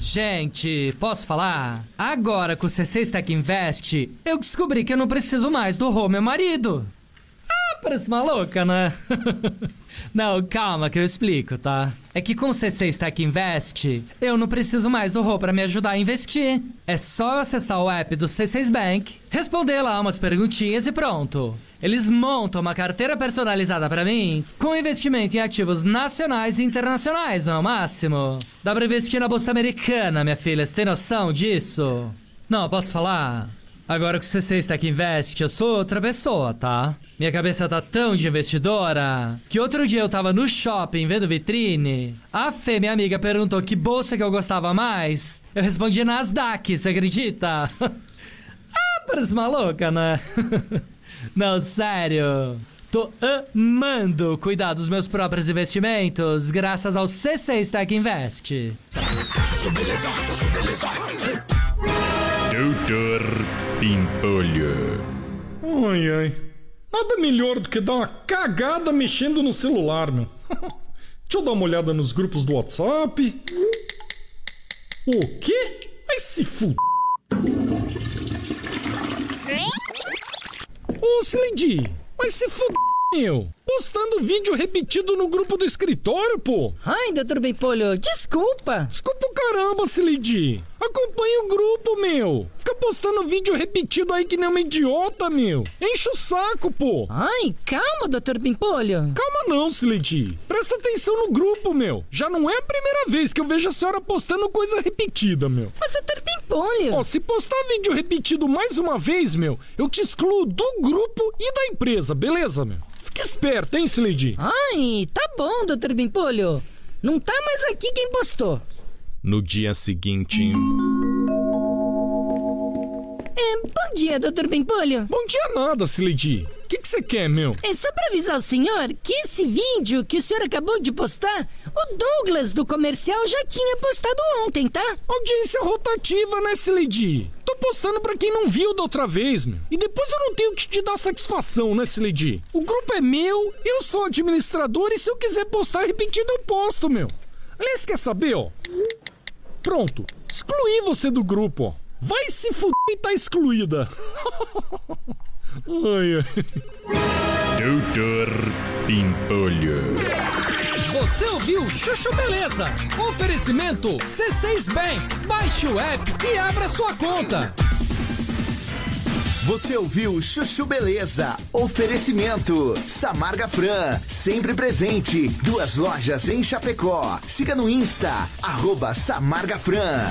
Gente, posso falar? Agora com o C6 Tech Invest, eu descobri que eu não preciso mais do Rô, meu marido. Ah, parece maluca, né? não, calma que eu explico, tá? É que com o C6 Tech Invest, eu não preciso mais do Rô pra me ajudar a investir. É só eu acessar o app do C6 Bank, responder lá umas perguntinhas e pronto. Eles montam uma carteira personalizada pra mim, com investimento em ativos nacionais e internacionais, não é o máximo? Dá pra investir na bolsa americana, minha filha, você tem noção disso? Não, posso falar? Agora que o C6 Tech Invest, eu sou outra pessoa, tá? Minha cabeça tá tão de investidora que outro dia eu tava no shopping vendo vitrine. A Fê, minha amiga, perguntou que bolsa que eu gostava mais. Eu respondi Nasdaq, você acredita? ah, parece maluca, né? Não, sério. Tô amando cuidar dos meus próprios investimentos graças ao C6 Tech Invest. Doutor Pimpolho. Ai, ai. Nada melhor do que dar uma cagada mexendo no celular, meu. Deixa eu dar uma olhada nos grupos do WhatsApp. O quê? Vai se f... Ô, Slendy, vai se f... meu. Postando vídeo repetido no grupo do escritório, pô. Ai, doutor Bempolho, desculpa. Desculpa o caramba, Slendy. Acompanha o grupo, meu. Fica postando vídeo repetido aí que nem uma idiota, meu. Enche o saco, pô. Ai, calma, doutor Pimpolho. Calma não, Slendy. Presta atenção no grupo, meu. Já não é a primeira vez que eu vejo a senhora postando coisa repetida, meu. Mas, doutor Pimpolho... Ó, se postar vídeo repetido mais uma vez, meu, eu te excluo do grupo e da empresa, beleza, meu? Fica esperto, hein, Slendy? Ai, tá bom, doutor Pimpolho. Não tá mais aqui quem postou. No dia seguinte. Bom dia, doutor Pimpolho. Bom dia nada, Slendy. O que você quer, meu? É só pra avisar o senhor que esse vídeo que o senhor acabou de postar, o Douglas do comercial já tinha postado ontem, tá? Audiência rotativa, né, Slendy? Tô postando pra quem não viu da outra vez, meu. E depois eu não tenho que te dar satisfação, né, Slendy? O grupo é meu, eu sou administrador e se eu quiser postar repetido, eu posto, meu. Aliás, quer saber, ó? Pronto, excluí você do grupo, ó. Vai se fuder e tá excluída. ai, ai. Doutor Pimpolho. Você ouviu Chuchu Beleza? Oferecimento C6 Bank. Baixe o app e abra sua conta. Você ouviu Chuchu Beleza? Oferecimento. Samarga Fran, sempre presente. Duas lojas em Chapecó. Siga no Insta, arroba Samarga Fran.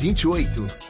1928.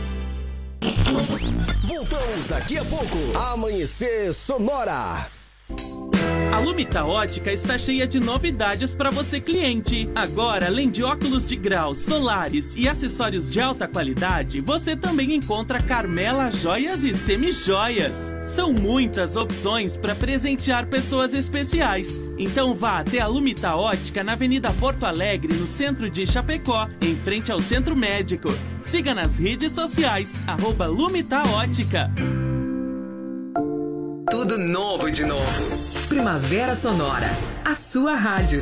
Voltamos daqui a pouco. Amanhecer Sonora. A Lumita Ótica está cheia de novidades para você cliente. Agora, além de óculos de grau, solares e acessórios de alta qualidade, você também encontra Carmela Joias e Semijoias. São muitas opções para presentear pessoas especiais. Então vá até a Lumita Ótica na Avenida Porto Alegre, no centro de Chapecó, em frente ao Centro Médico. Siga nas redes sociais, arroba Lumita Ótica. Tudo novo de novo. Primavera Sonora, a sua rádio.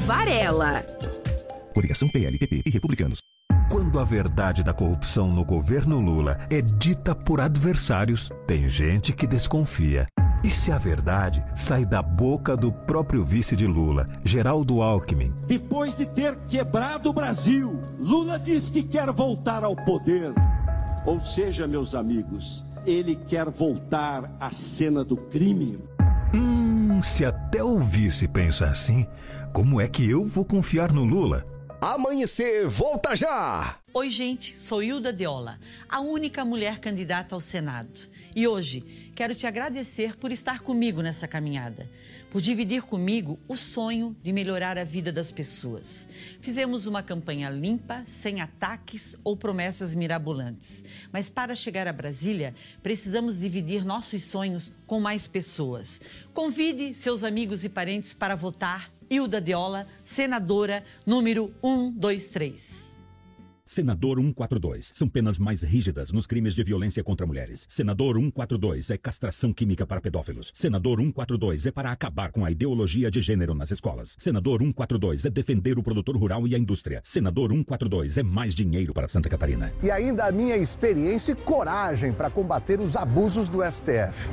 Varela. Coligação PLPP e Republicanos. Quando a verdade da corrupção no governo Lula é dita por adversários, tem gente que desconfia. E se a verdade sai da boca do próprio vice de Lula, Geraldo Alckmin? Depois de ter quebrado o Brasil, Lula diz que quer voltar ao poder. Ou seja, meus amigos, ele quer voltar à cena do crime. Hum, se até o vice pensa assim, como é que eu vou confiar no Lula? Amanhecer, volta já! Oi, gente, sou Hilda Deola, a única mulher candidata ao Senado. E hoje quero te agradecer por estar comigo nessa caminhada, por dividir comigo o sonho de melhorar a vida das pessoas. Fizemos uma campanha limpa, sem ataques ou promessas mirabolantes. Mas para chegar a Brasília, precisamos dividir nossos sonhos com mais pessoas. Convide seus amigos e parentes para votar Hilda Deola, senadora número 123. Senador 142. São penas mais rígidas nos crimes de violência contra mulheres. Senador 142 é castração química para pedófilos. Senador 142 é para acabar com a ideologia de gênero nas escolas. Senador 142 é defender o produtor rural e a indústria. Senador 142 é mais dinheiro para Santa Catarina. E ainda a minha experiência e coragem para combater os abusos do STF.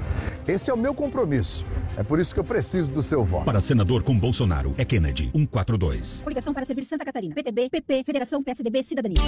Esse é o meu compromisso. É por isso que eu preciso do seu voto. Para senador com Bolsonaro, é Kennedy 142. Coligação para servir Santa Catarina. PTB, PP, Federação PSDB, Cidadania.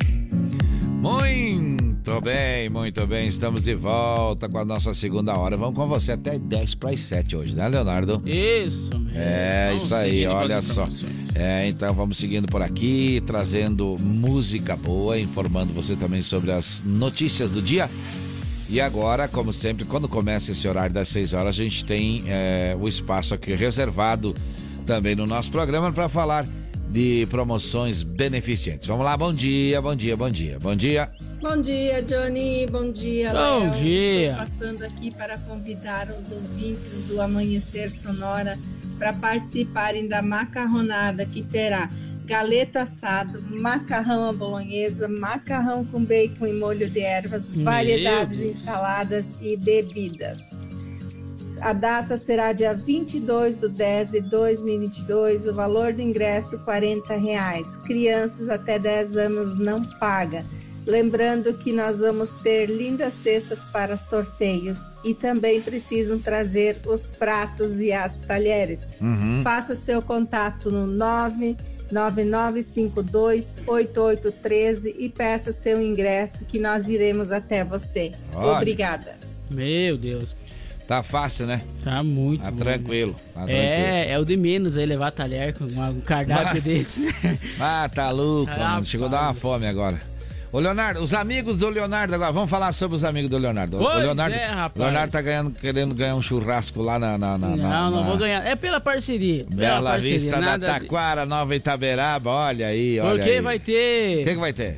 Muito bem, muito bem. Estamos de volta com a nossa segunda hora. Vamos com você até 10 para as 7 hoje, né, Leonardo? Isso mesmo. É, Vamos isso aí, olha só. É, então vamos seguindo por aqui, trazendo música boa, informando você também sobre as notícias do dia. E agora, como sempre, quando começa esse horário das 6 horas, a gente tem é, o espaço aqui reservado também no nosso programa para falar de promoções beneficentes. Vamos lá, bom dia, bom dia, bom dia, bom dia. Bom dia, Johnny. Bom dia, Bom Léo. dia. Estou passando aqui para convidar os ouvintes do Amanhecer Sonora para participarem da macarronada que terá galeto assado, macarrão à bolonhesa, macarrão com bacon e molho de ervas, variedades Deus. ensaladas e bebidas. A data será dia 22 de 10 de 2022. O valor do ingresso 40 reais. Crianças até 10 anos não paga. Lembrando que nós vamos ter lindas cestas para sorteios e também precisam trazer os pratos e as talheres. Uhum. Faça seu contato no 999528813 e peça seu ingresso que nós iremos até você. Olha. Obrigada. Meu Deus. Tá fácil, né? Tá muito. Tá tranquilo. Tá tranquilo. É, é o de menos aí levar talher com um cardápio Mas- desse, né? Ah, tá louco, Ah, mano. Chegou a dar uma fome agora. Ô, Leonardo, os amigos do Leonardo agora. Vamos falar sobre os amigos do Leonardo. o Pois Leonardo, é, rapaz. Leonardo tá ganhando, querendo ganhar um churrasco lá na. na, na Não, na- não vou ganhar. É pela parceria. Pela Bela parceria, Vista da Taquara, Nova Itaberaba. Olha aí, olha Porque aí. vai ter O que, que vai ter?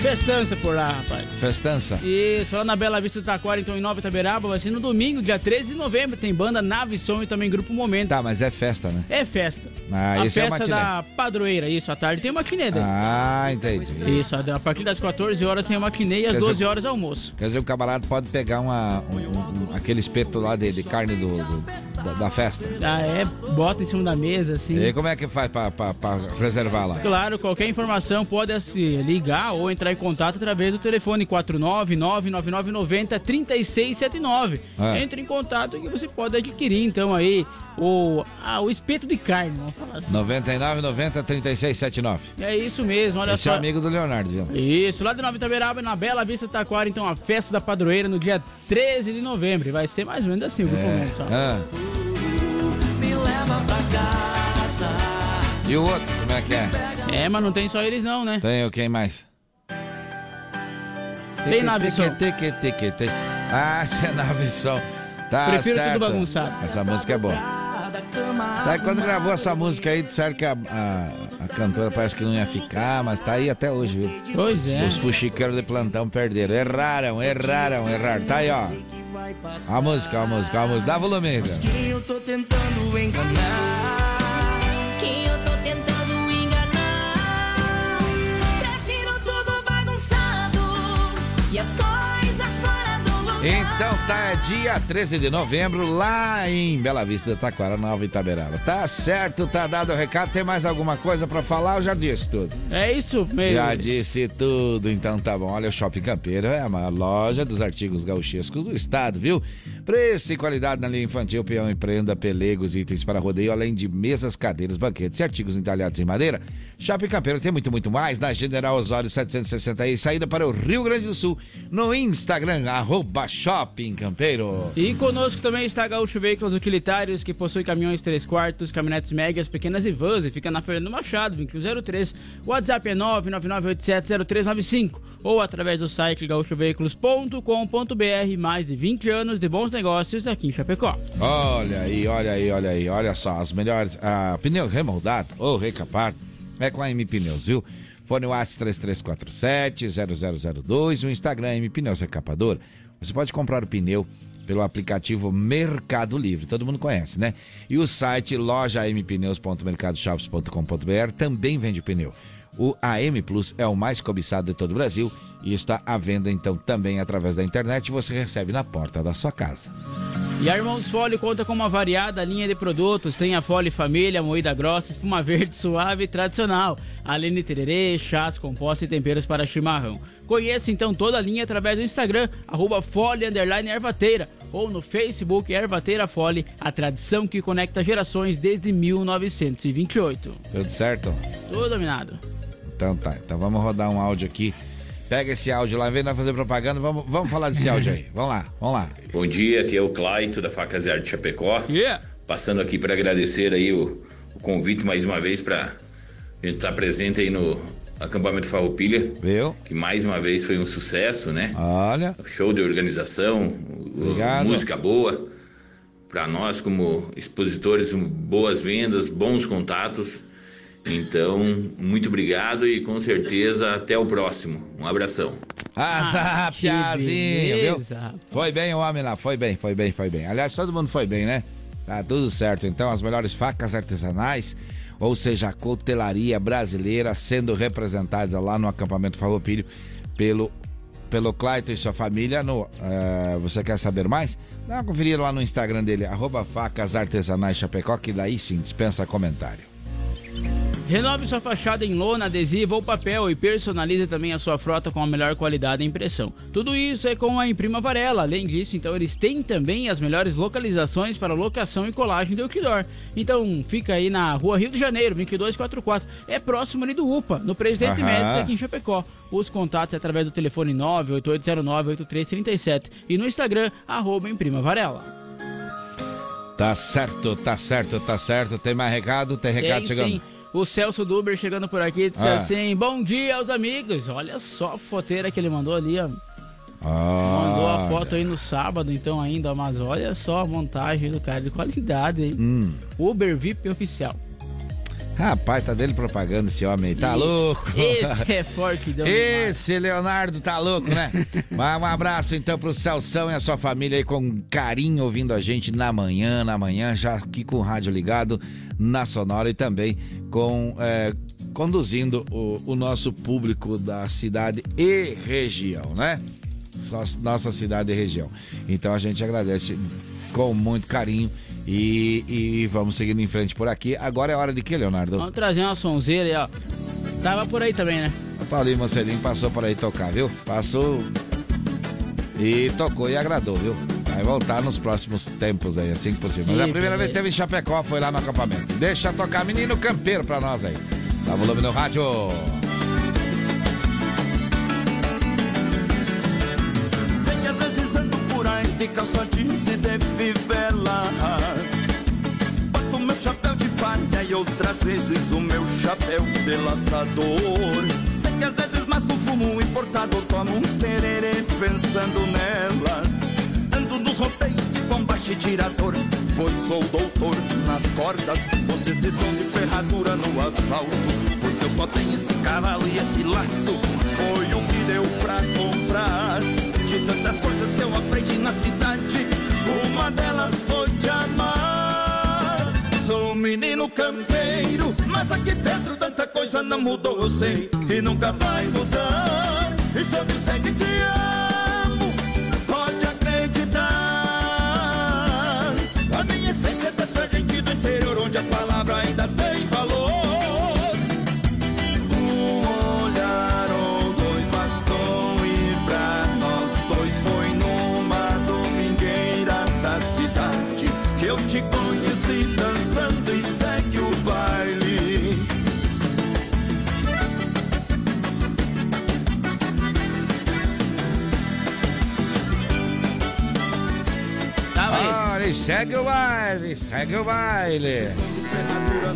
Festança por lá, rapaz. Festança? Isso, lá na Bela Vista do Taquara, então em Nova Itaberaba, vai ser no domingo, dia 13 de novembro. Tem banda Nave Som e também Grupo Momento. Tá, mas é festa, né? É festa. Ah, a isso é festa matiné. da padroeira, isso, à tarde tem matinê daí. Ah, entendi. Isso, a partir das 14 horas tem a matinê e às Quer dizer- 12 horas almoço. Quer dizer, o camarada pode pegar uma, um- um- aquele espeto lá de, de carne do, do- da, da festa. Ah, é, bota em cima da mesa, assim. E aí, como é que faz pra, pra- pra reservar lá? Claro, qualquer informação pode se ligar ou entrar em contato através do telefone 499-9990-3679. Ah. Entre em contato que você pode adquirir, então, aí, o, ah, o espeto de carne, vamos falar assim. 99 90 36 79. É isso mesmo, olha Esse só. é o amigo do Leonardo, viu? Isso, lá de Nova Itaberaba, na Bela Vista Taquara, então, a festa da padroeira no dia 13 de novembro. E Vai ser mais ou menos assim o grupo É. Momento, só. Ah. Me leva pra casa. E o outro, como é que é? É, mas não tem só eles não, né? Tem o quem mais? Tem nave som. Ah, essa é nave som. Tá Prefiro certo. tudo bagunçado. Essa música é boa. Tá, quando gravou essa música aí, disseram que a, a, a cantora parece que não ia ficar, mas tá aí até hoje, viu? Pois é. Os fuxiqueiros de plantão perderam. Erraram, erraram, erraram. Tá aí, ó. A música, a música, a música. Dá volume. Quem eu tô tentando enganar? As coisas fora do lugar. Então tá, é dia 13 de novembro, lá em Bela Vista, Taquara, Nova Itaberaba. Tá certo, tá dado o recado. Tem mais alguma coisa pra falar? Eu já disse tudo. É isso mesmo. Já disse tudo, então tá bom. Olha, o Shopping Campeiro é a maior loja dos artigos gauchescos do estado, viu? Preço e qualidade na linha infantil, peão e prenda, pelegos, itens para rodeio, além de mesas, cadeiras, banquetes e artigos entalhados em madeira. Shopping Campeiro tem muito, muito mais na General Osório 760 e saída para o Rio Grande do Sul no Instagram, arroba Shopping Campeiro. E conosco também está Gaúcho Veículos Utilitários, que possui caminhões 3 quartos, caminhonetes médias, pequenas e vans, e fica na Fernando Machado, 2103. O WhatsApp é 999870395 ou através do site gaúchoveículos.com.br. Mais de 20 anos de bons negócios aqui em Chapecó. Olha aí, olha aí, olha aí, olha só, as melhores, ah, pneu remoldado ou recapado é com a M Pneus, viu? Fone WhatsApp 3347-0002, o Instagram M Pneus Recapador. Você pode comprar o pneu pelo aplicativo Mercado Livre, todo mundo conhece, né? E o site lojampneus.mercadoshops.com.br também vende pneu. O AM Plus é o mais cobiçado de todo o Brasil e está à venda então também através da internet. Você recebe na porta da sua casa. E a Irmãos Fole conta com uma variada linha de produtos. Tem a Fole Família, moída grossa, espuma verde suave e tradicional. Além de tererê, chás, compostos e temperos para chimarrão. Conheça então toda a linha através do Instagram, arroba Fole Ervateira. Ou no Facebook Ervateira Fole, a tradição que conecta gerações desde 1928. Tudo certo? Tudo dominado. Então tá, então vamos rodar um áudio aqui. Pega esse áudio lá, vem nós fazer propaganda, vamos, vamos falar desse áudio aí. Vamos lá, vamos lá. Bom dia, aqui é o Claito da Facas e Arte Chapecó. Passando aqui para agradecer aí o, o convite mais uma vez para a gente estar presente aí no acampamento Farroupilha. Viu? Que mais uma vez foi um sucesso, né? Olha. Show de organização, Obrigado. música boa. Para nós como expositores, boas vendas, bons contatos. Então, muito obrigado e com certeza até o próximo. Um abração. Ah, Ah, Piazinho, viu? Foi bem o homem lá, foi bem, foi bem, foi bem. Aliás, todo mundo foi bem, né? Tá tudo certo. Então, as melhores facas artesanais, ou seja, a cutelaria brasileira sendo representada lá no acampamento Farroupilho pelo pelo Clayton e sua família. No, eh, você quer saber mais? Dá uma conferida lá no Instagram dele, arroba facas artesanais Chapecó, que daí sim dispensa comentário. Renove sua fachada em lona, adesivo ou papel e personalize também a sua frota com a melhor qualidade e impressão. Tudo isso é com a Imprima Varela. Além disso, então eles têm também as melhores localizações para locação e colagem de outdoor. Então fica aí na Rua Rio de Janeiro, 2244. É próximo ali do UPA, no Presidente Aham. Médici aqui em Chapecó. Os contatos é através do telefone 98809-8337 e no Instagram, arroba Imprima Varela. Tá certo, tá certo, tá certo. Tem mais recado? Tem recado Tem chegando? sim. O Celso Duber chegando por aqui disse Ah. assim: Bom dia aos amigos. Olha só a foteira que ele mandou ali, ó. Ah, Mandou a foto aí no sábado, então ainda, mas olha só a montagem do cara de qualidade, hein? Hum. Uber VIP oficial. Rapaz, tá dele propaganda esse homem aí, tá E- louco? Esse é forte, deu Esse Leonardo tá louco, né? Mas um abraço então pro Celção e a sua família aí com carinho ouvindo a gente na manhã, na manhã, já aqui com o rádio ligado na Sonora e também com é, conduzindo o, o nosso público da cidade e região, né? Nossa cidade e região. Então a gente agradece com muito carinho e, e vamos seguindo em frente por aqui. Agora é hora de quê, Leonardo? Vamos trazer uma sonzeira aí, ó. Tava por aí também, né? O Paulinho Mocelinho passou por aí tocar, viu? Passou e tocou e agradou, viu? Vai voltar nos próximos tempos aí, assim que possível. Mas Que a primeira vez que teve em Chapecó, foi lá no acampamento. Deixa tocar menino campeiro pra nós aí. Dá volume no rádio. Sei que às vezes ando por aí de calça jeans chapéu de laçador. Sei que às vezes mais com fumo importado tomo um tererê pensando nela. Ando nos rodeios de bombacha e tirador Pois sou doutor nas cordas. Você se som de ferradura no asfalto Pois eu só tenho esse cavalo e esse laço. Foi o que deu pra comprar De tantas coisas que eu aprendi na cidade. Uma delas foi te amar. Sou um menino campeiro Mas aqui dentro tanta coisa não mudou, eu sei E nunca vai mudar. E se eu disser que segue o baile, segue o baile.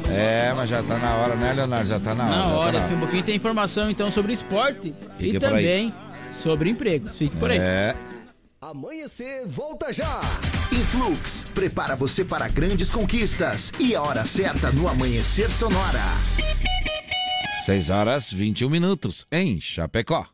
É, mas já tá na hora, né, Leonardo? Já tá na hora. Na já tá hora, na um pouquinho tem informação então sobre esporte Fique e também sobre empregos. Fique por aí. É. Amanhecer, volta já. Influx prepara você para grandes conquistas e a hora certa no Amanhecer Sonora. 6 horas 21 minutos em Chapecó.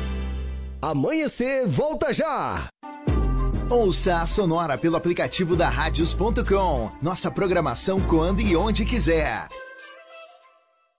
Amanhecer, volta já! Ouça a Sonora pelo aplicativo da Radios.com. Nossa programação quando e onde quiser.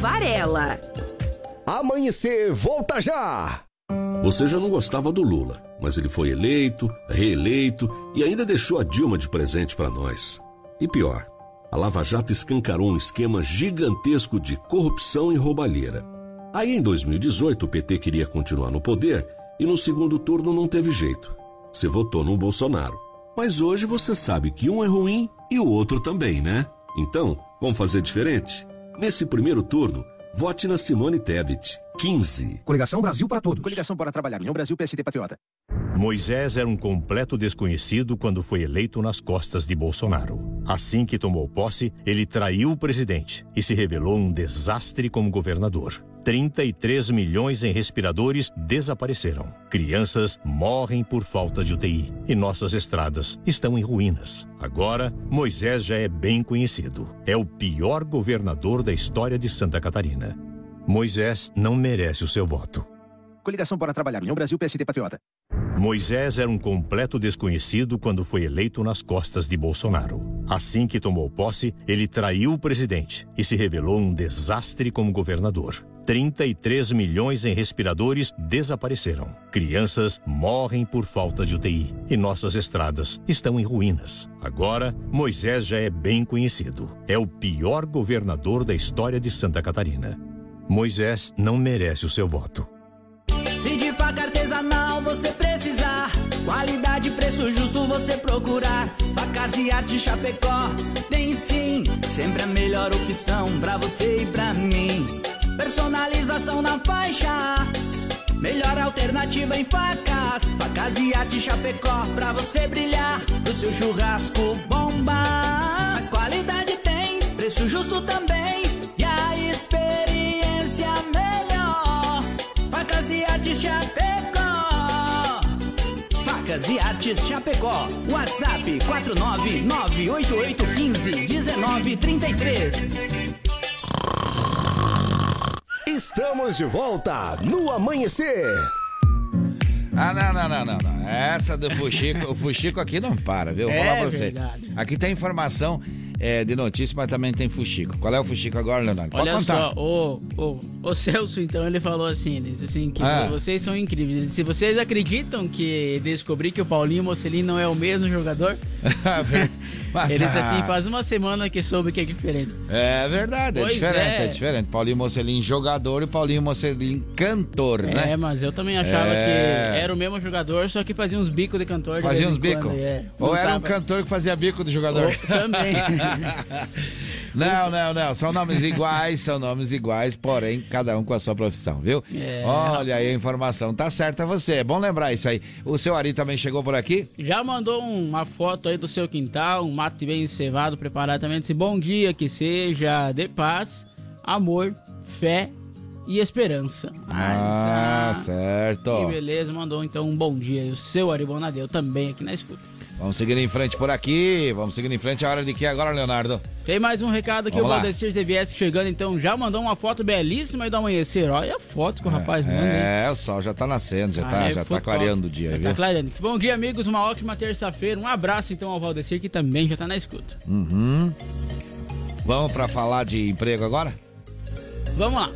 Varela. Amanhecer, volta já! Você já não gostava do Lula, mas ele foi eleito, reeleito e ainda deixou a Dilma de presente para nós. E pior, a Lava Jato escancarou um esquema gigantesco de corrupção e roubalheira. Aí em 2018 o PT queria continuar no poder e no segundo turno não teve jeito. Você votou no Bolsonaro. Mas hoje você sabe que um é ruim e o outro também, né? Então, vamos fazer diferente? Nesse primeiro turno, vote na Simone Tebet. 15. Coligação Brasil para todos. Coligação para trabalhar. União Brasil, PSD Patriota. Moisés era um completo desconhecido quando foi eleito nas costas de Bolsonaro. Assim que tomou posse, ele traiu o presidente e se revelou um desastre como governador. 33 milhões em respiradores desapareceram. Crianças morrem por falta de UTI e nossas estradas estão em ruínas. Agora, Moisés já é bem conhecido. É o pior governador da história de Santa Catarina. Moisés não merece o seu voto. Coligação para trabalhar. União Brasil, PSD Patriota. Moisés era um completo desconhecido quando foi eleito nas costas de Bolsonaro. Assim que tomou posse, ele traiu o presidente e se revelou um desastre como governador. 33 milhões em respiradores desapareceram. Crianças morrem por falta de UTI e nossas estradas estão em ruínas. Agora, Moisés já é bem conhecido. É o pior governador da história de Santa Catarina. Moisés não merece o seu voto. Se de faca artesanal você precisar, qualidade e preço justo você procurar. Facas e arte Chapecó tem sim, sempre a melhor opção pra você e pra mim. Personalização na faixa, melhor alternativa em facas. Facas e arte Chapecó pra você brilhar, o seu churrasco bomba. Mas qualidade tem, preço justo também Facas e Artes Chapecó. WhatsApp 49988151933. Estamos de volta no Amanhecer. Ah, não, não, não, não, não. Essa do Fuxico, o Fuxico aqui não para, viu? Vou É falar pra você. verdade. Aqui tem informação é, de notícia, mas também tem fuxico. Qual é o fuxico agora, Leonardo? Pode Olha contar. só, o, o, o Celso, então, ele falou assim, ele disse assim, que Ah. vocês são incríveis. Se vocês acreditam que descobri que o Paulinho Mocelin não é o mesmo jogador, Mas, ele disse assim, faz uma semana que soube que é diferente. É verdade, é Pois diferente, é. é. diferente. Paulinho Mocelin jogador e Paulinho Mocelin cantor, né? É, mas eu também achava É. que era o mesmo jogador, só que fazia uns bicos de cantor. de Fazia vez uns bicos? é. Ou Não era um tava- cantor que fazia bico do jogador? Ou também. Não, não, não. São nomes iguais, são nomes iguais, porém, cada um com a sua profissão, viu? É. Olha aí a informação. Tá certa você. É bom lembrar isso aí. O seu Ari também chegou por aqui? Já mandou uma foto aí do seu quintal, um mate bem encevado, preparado também. Disse, bom dia, que seja de paz, amor, fé e esperança. Ah, Ah, certo. Que beleza, mandou então um bom dia. E o seu Ari Bonadeu também aqui na escuta. Vamos seguir em frente por aqui. Vamos seguir em frente. A hora de que agora, Leonardo? Tem mais um recado aqui, Vamos o. Valdecir ZVS chegando, então já mandou uma foto belíssima aí do amanhecer. Olha a foto que o rapaz manda, hein? É, o sol já tá nascendo, já, Ah, tá, é já tá clareando o dia, Já viu? tá clareando. Bom dia, amigos. Uma ótima terça-feira. Um abraço então ao Valdecir, que também já tá na escuta. Uhum. Vamos pra falar de emprego agora? Vamos lá.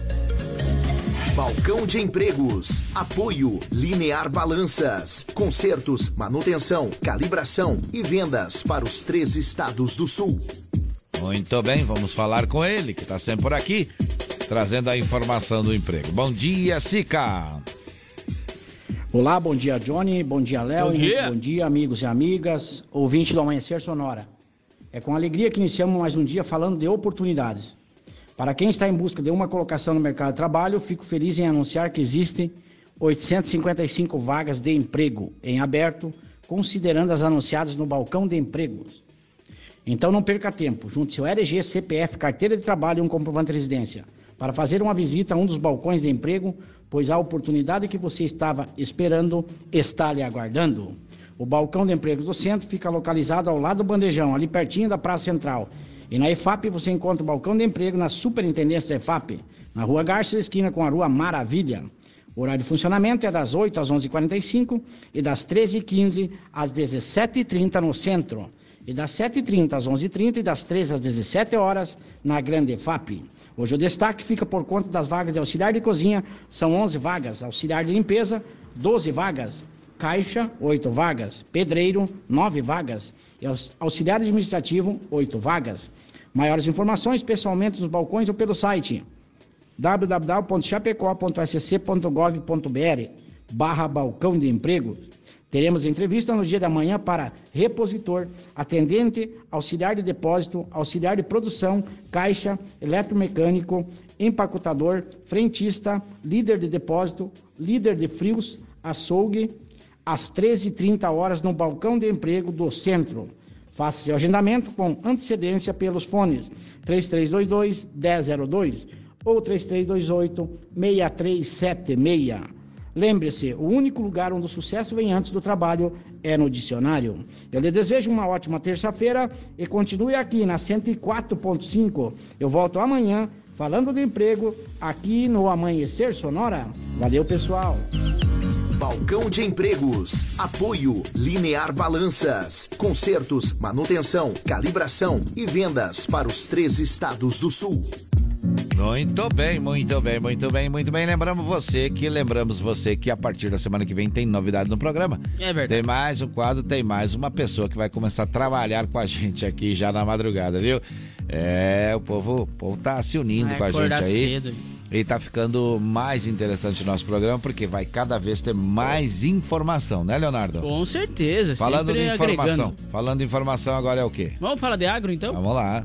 Balcão de Empregos. Apoio Linear Balanças. Consertos, manutenção, calibração e vendas para os três estados do sul. Muito bem, vamos falar com ele, que tá sempre por aqui, trazendo a informação do emprego. Bom dia, Sica! Olá, bom dia, Johnny. Bom dia, Léo. Bom dia. Bom dia, amigos e amigas, ouvinte do Amanhecer Sonora. É com alegria que iniciamos mais um dia falando de oportunidades. Para quem está em busca de uma colocação no mercado de trabalho, fico feliz em anunciar que existem 855 vagas de emprego em aberto, considerando as anunciadas no balcão de empregos. Então não perca tempo, junte seu RG, CPF, carteira de trabalho e um comprovante de residência para fazer uma visita a um dos balcões de emprego, pois a oportunidade que você estava esperando está lhe aguardando. O balcão de empregos do centro fica localizado ao lado do bandejão, ali pertinho da Praça Central. E na EFAP você encontra o balcão de emprego na Superintendência da EFAP, na Rua Garça, esquina com a Rua Maravilha. O horário de funcionamento é das 8 às 11h45 e das 13h15 às 17h30 no centro. E das 7h30 às 11h30 e das 13 às 17 horas na Grande FAP. Hoje o destaque fica por conta das vagas de auxiliar de cozinha, são 11 vagas, auxiliar de limpeza, 12 vagas, caixa, 8 vagas, pedreiro, 9 vagas, e aux- auxiliar administrativo, 8 vagas. Maiores informações pessoalmente nos balcões ou pelo site www.chapecó.sc.gov.br barra balcão de emprego. Teremos entrevista no dia da manhã para repositor, atendente, auxiliar de depósito, auxiliar de produção, caixa, eletromecânico, empacotador, frentista, líder de depósito, líder de frios, açougue, às 13h30 horas no balcão de emprego do centro. Faça seu agendamento com antecedência pelos fones 3322 1002 ou 3328 6376. Lembre-se, o único lugar onde o sucesso vem antes do trabalho é no dicionário. Eu lhe desejo uma ótima terça-feira e continue aqui na 104.5. Eu volto amanhã falando do emprego aqui no Amanhecer Sonora. Valeu, pessoal. Balcão de Empregos. Apoio Linear Balanças. Consertos, manutenção, calibração e vendas para os três estados do sul. Muito bem, muito bem, muito bem, muito bem. Lembramos você que lembramos você que a partir da semana que vem tem novidade no programa. É verdade. Tem mais um quadro, tem mais uma pessoa que vai começar a trabalhar com a gente aqui já na madrugada, viu? É, o povo, o povo tá se unindo Vai com a gente aí. cedo. E tá ficando mais interessante o nosso programa, porque vai cada vez ter mais informação, né, Leonardo? Com certeza. Falando de informação. agregando. Falando de informação, agora é o quê? Vamos falar de agro então? Vamos lá.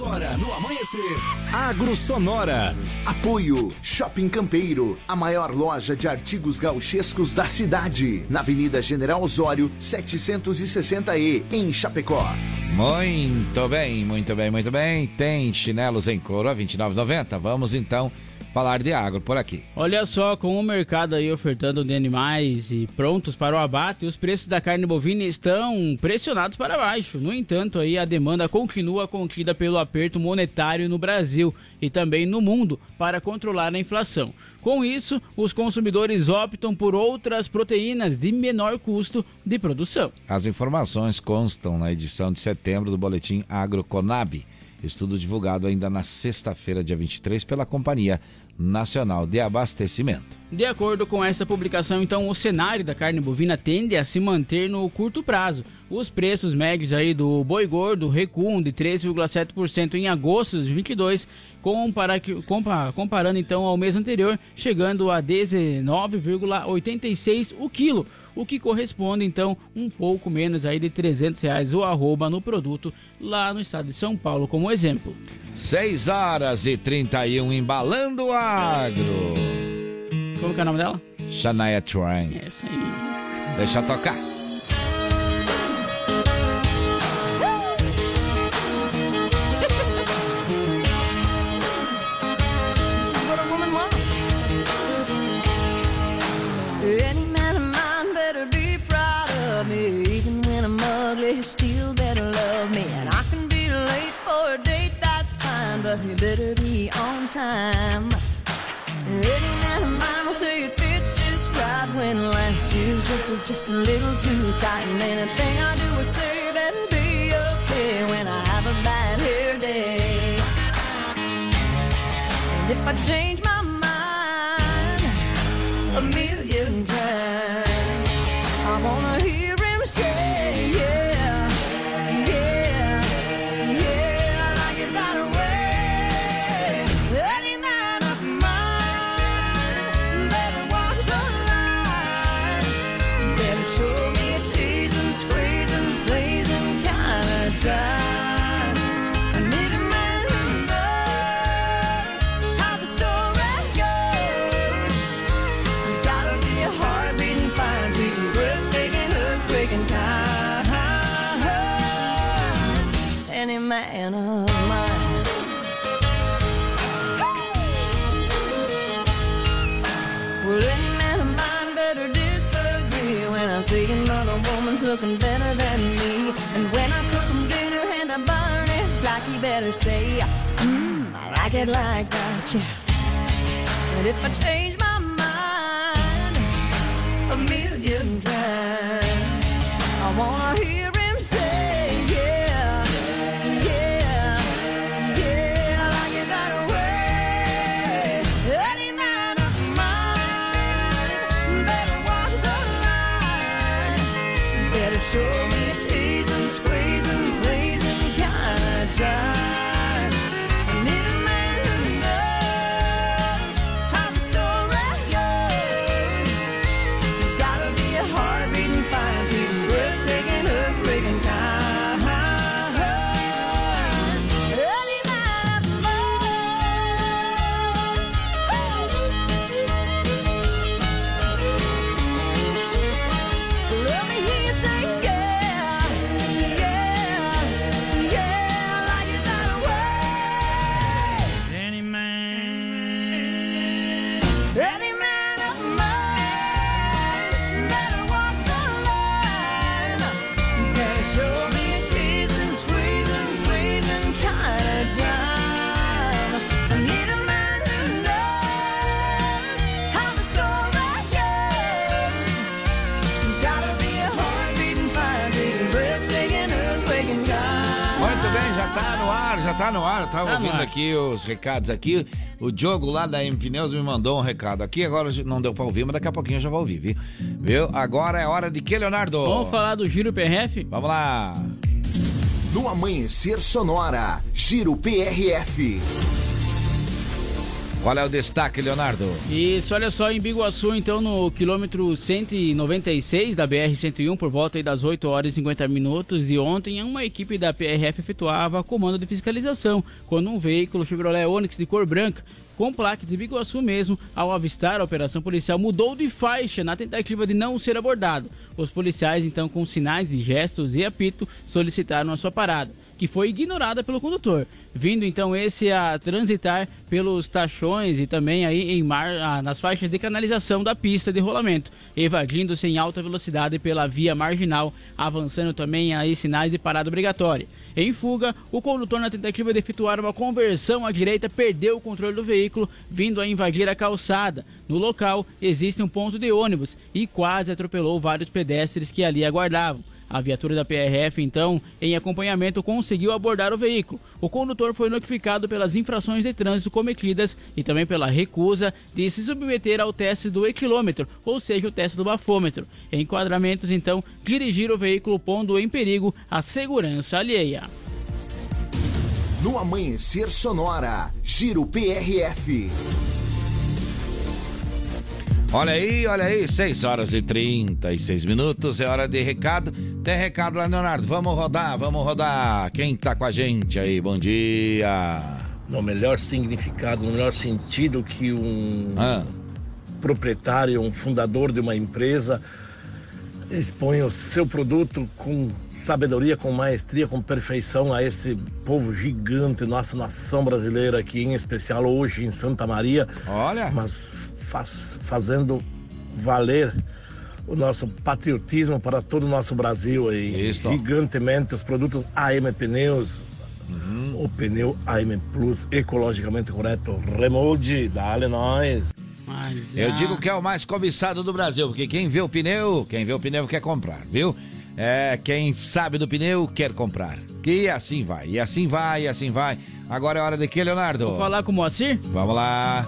Agora no Amanhecer. Agro Sonora. Apoio Shopping Campeiro, a maior loja de artigos gauchescos da cidade, na Avenida General Osório, 760E, em Chapecó. Muito bem, muito bem, muito bem. Tem chinelos em couro a R$ 29,90. Vamos então falar de agro por aqui. Olha só, com o mercado aí ofertando de animais e prontos para o abate, os preços da carne bovina estão pressionados para baixo. No entanto, aí a demanda continua contida pelo aperto monetário no Brasil e também no mundo para controlar a inflação. Com isso, os consumidores optam por outras proteínas de menor custo de produção. As informações constam na edição de setembro do boletim Agroconab, estudo divulgado ainda na sexta-feira, dia 23, pela Companhia Nacional de Abastecimento. De acordo com essa publicação, então, o cenário da carne bovina tende a se manter no curto prazo. Os preços médios aí do boi gordo recuam de 3,7% em agosto de 2022, compara- compa- comparando então ao mês anterior, chegando a 19,86 o quilo, o que corresponde então um pouco menos aí de 300 reais o arroba no produto lá no estado de São Paulo, como exemplo. 6 horas e 31, embalando o agro. Como que é o nome dela? Shania Twain. Essa aí. Deixa tocar. Of me. Even when I'm ugly, he still better love me. And I can be late for a date, that's fine, but he better be on time. Any man of mine will say it fits just right when last year's dress is just a little too tight. And anything I do or say better be okay when I have a bad hair day. And if I change my better say, Mmm, I like it like that, yeah. And if I change my mind a million times, I wanna hear him tá no ar. Eu tava Tá ouvindo ar. aqui os recados aqui. O Diogo lá da M Pneus me mandou um recado aqui. Agora não deu pra ouvir, mas daqui a pouquinho eu já vou ouvir, viu? Viu? Agora é hora de que, Leonardo? Vamos falar do Giro PRF? Vamos lá. No Amanhecer Sonora, Giro PRF. Qual é o destaque, Leonardo? Isso, olha só, em Biguaçu, então, no quilômetro 196 da BR-101, por volta das 8 horas e 50 minutos de ontem, uma equipe da PRF efetuava comando de fiscalização, quando um veículo Chevrolet Onix de cor branca, com placa de Biguaçu mesmo, ao avistar a operação policial, mudou de faixa na tentativa de não ser abordado. Os policiais, então, com sinais e gestos e apito, solicitaram a sua parada. Que foi ignorada pelo condutor. Vindo então esse a transitar pelos tachões e também aí em mar, ah, nas faixas de canalização da pista de rolamento, evadindo-se em alta velocidade pela via marginal, avançando também aí sinais de parada obrigatória. Em fuga, o condutor, na tentativa de efetuar uma conversão à direita, perdeu o controle do veículo, vindo a invadir a calçada. No local, existe um ponto de ônibus e quase atropelou vários pedestres que ali aguardavam. A viatura da PRF, então, em acompanhamento, conseguiu abordar o veículo. O condutor foi notificado pelas infrações de trânsito cometidas e também pela recusa de se submeter ao teste do equilômetro, ou seja, o teste do bafômetro. Enquadramentos, então, dirigir o veículo pondo em perigo a segurança alheia. No Amanhecer Sonora, Giro PRF. Olha aí, olha aí, 6 horas e 36 minutos, é hora de recado. Tem recado lá, Leonardo. Vamos rodar, vamos rodar. Quem tá com a gente aí? Bom dia. No melhor significado, no melhor sentido que um proprietário, um fundador de uma empresa expõe o seu produto com sabedoria, com maestria, com perfeição a esse povo gigante, nossa nação brasileira aqui, em especial hoje em Santa Maria. Olha! Mas faz, fazendo valer o nosso patriotismo para todo o nosso Brasil aí. Gigantemente os produtos AM Pneus, o pneu AM Plus ecologicamente correto, Remolde, dá-lhe nós. Mas, Eu ah, digo que é o mais cobiçado do Brasil, porque quem vê o pneu, quem vê o pneu quer comprar, viu? É, quem sabe do pneu quer comprar. E assim vai, e assim vai, e assim vai. Agora é hora de quê, Leonardo? Vou falar com o Moacir? Vamos lá.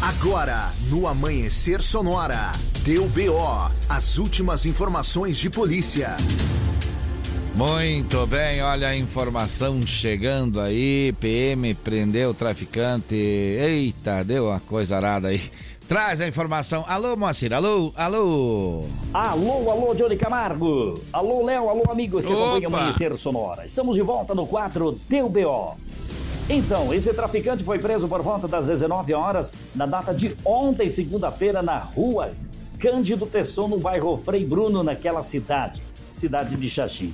Agora, no Amanhecer Sonora, deu BO, as últimas informações de polícia. Muito bem, olha a informação chegando aí. PM prendeu o traficante. Eita, deu uma coisa arada aí. Traz a informação. Alô, Moacir, alô, alô. Alô, alô, Johnny Camargo. Alô, Léo, alô, amigos que acompanham o Opa. Amanhecer Sonora. Estamos de volta no quadro Deu BO. Então, esse traficante foi preso por volta das 19 horas, na data de ontem, segunda-feira, na rua Cândido Tesson, no bairro Frei Bruno, naquela cidade, cidade de Xaxim.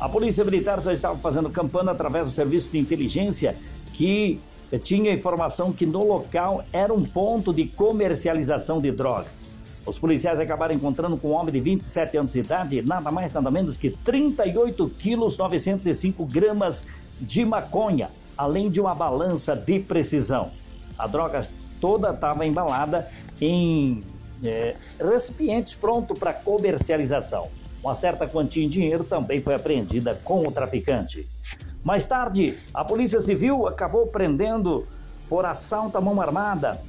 A Polícia Militar já estava fazendo campana através do serviço de inteligência que tinha informação que no local era um ponto de comercialização de drogas. Os policiais acabaram encontrando com um homem de 27 anos de idade, nada mais nada menos que 38 quilos 905 gramas de maconha, além de uma balança de precisão. A droga toda estava embalada em eh, recipientes prontos para comercialização. Uma certa quantia em dinheiro também foi apreendida com o traficante. Mais tarde, a Polícia Civil acabou prendendo por assalto à mão armada,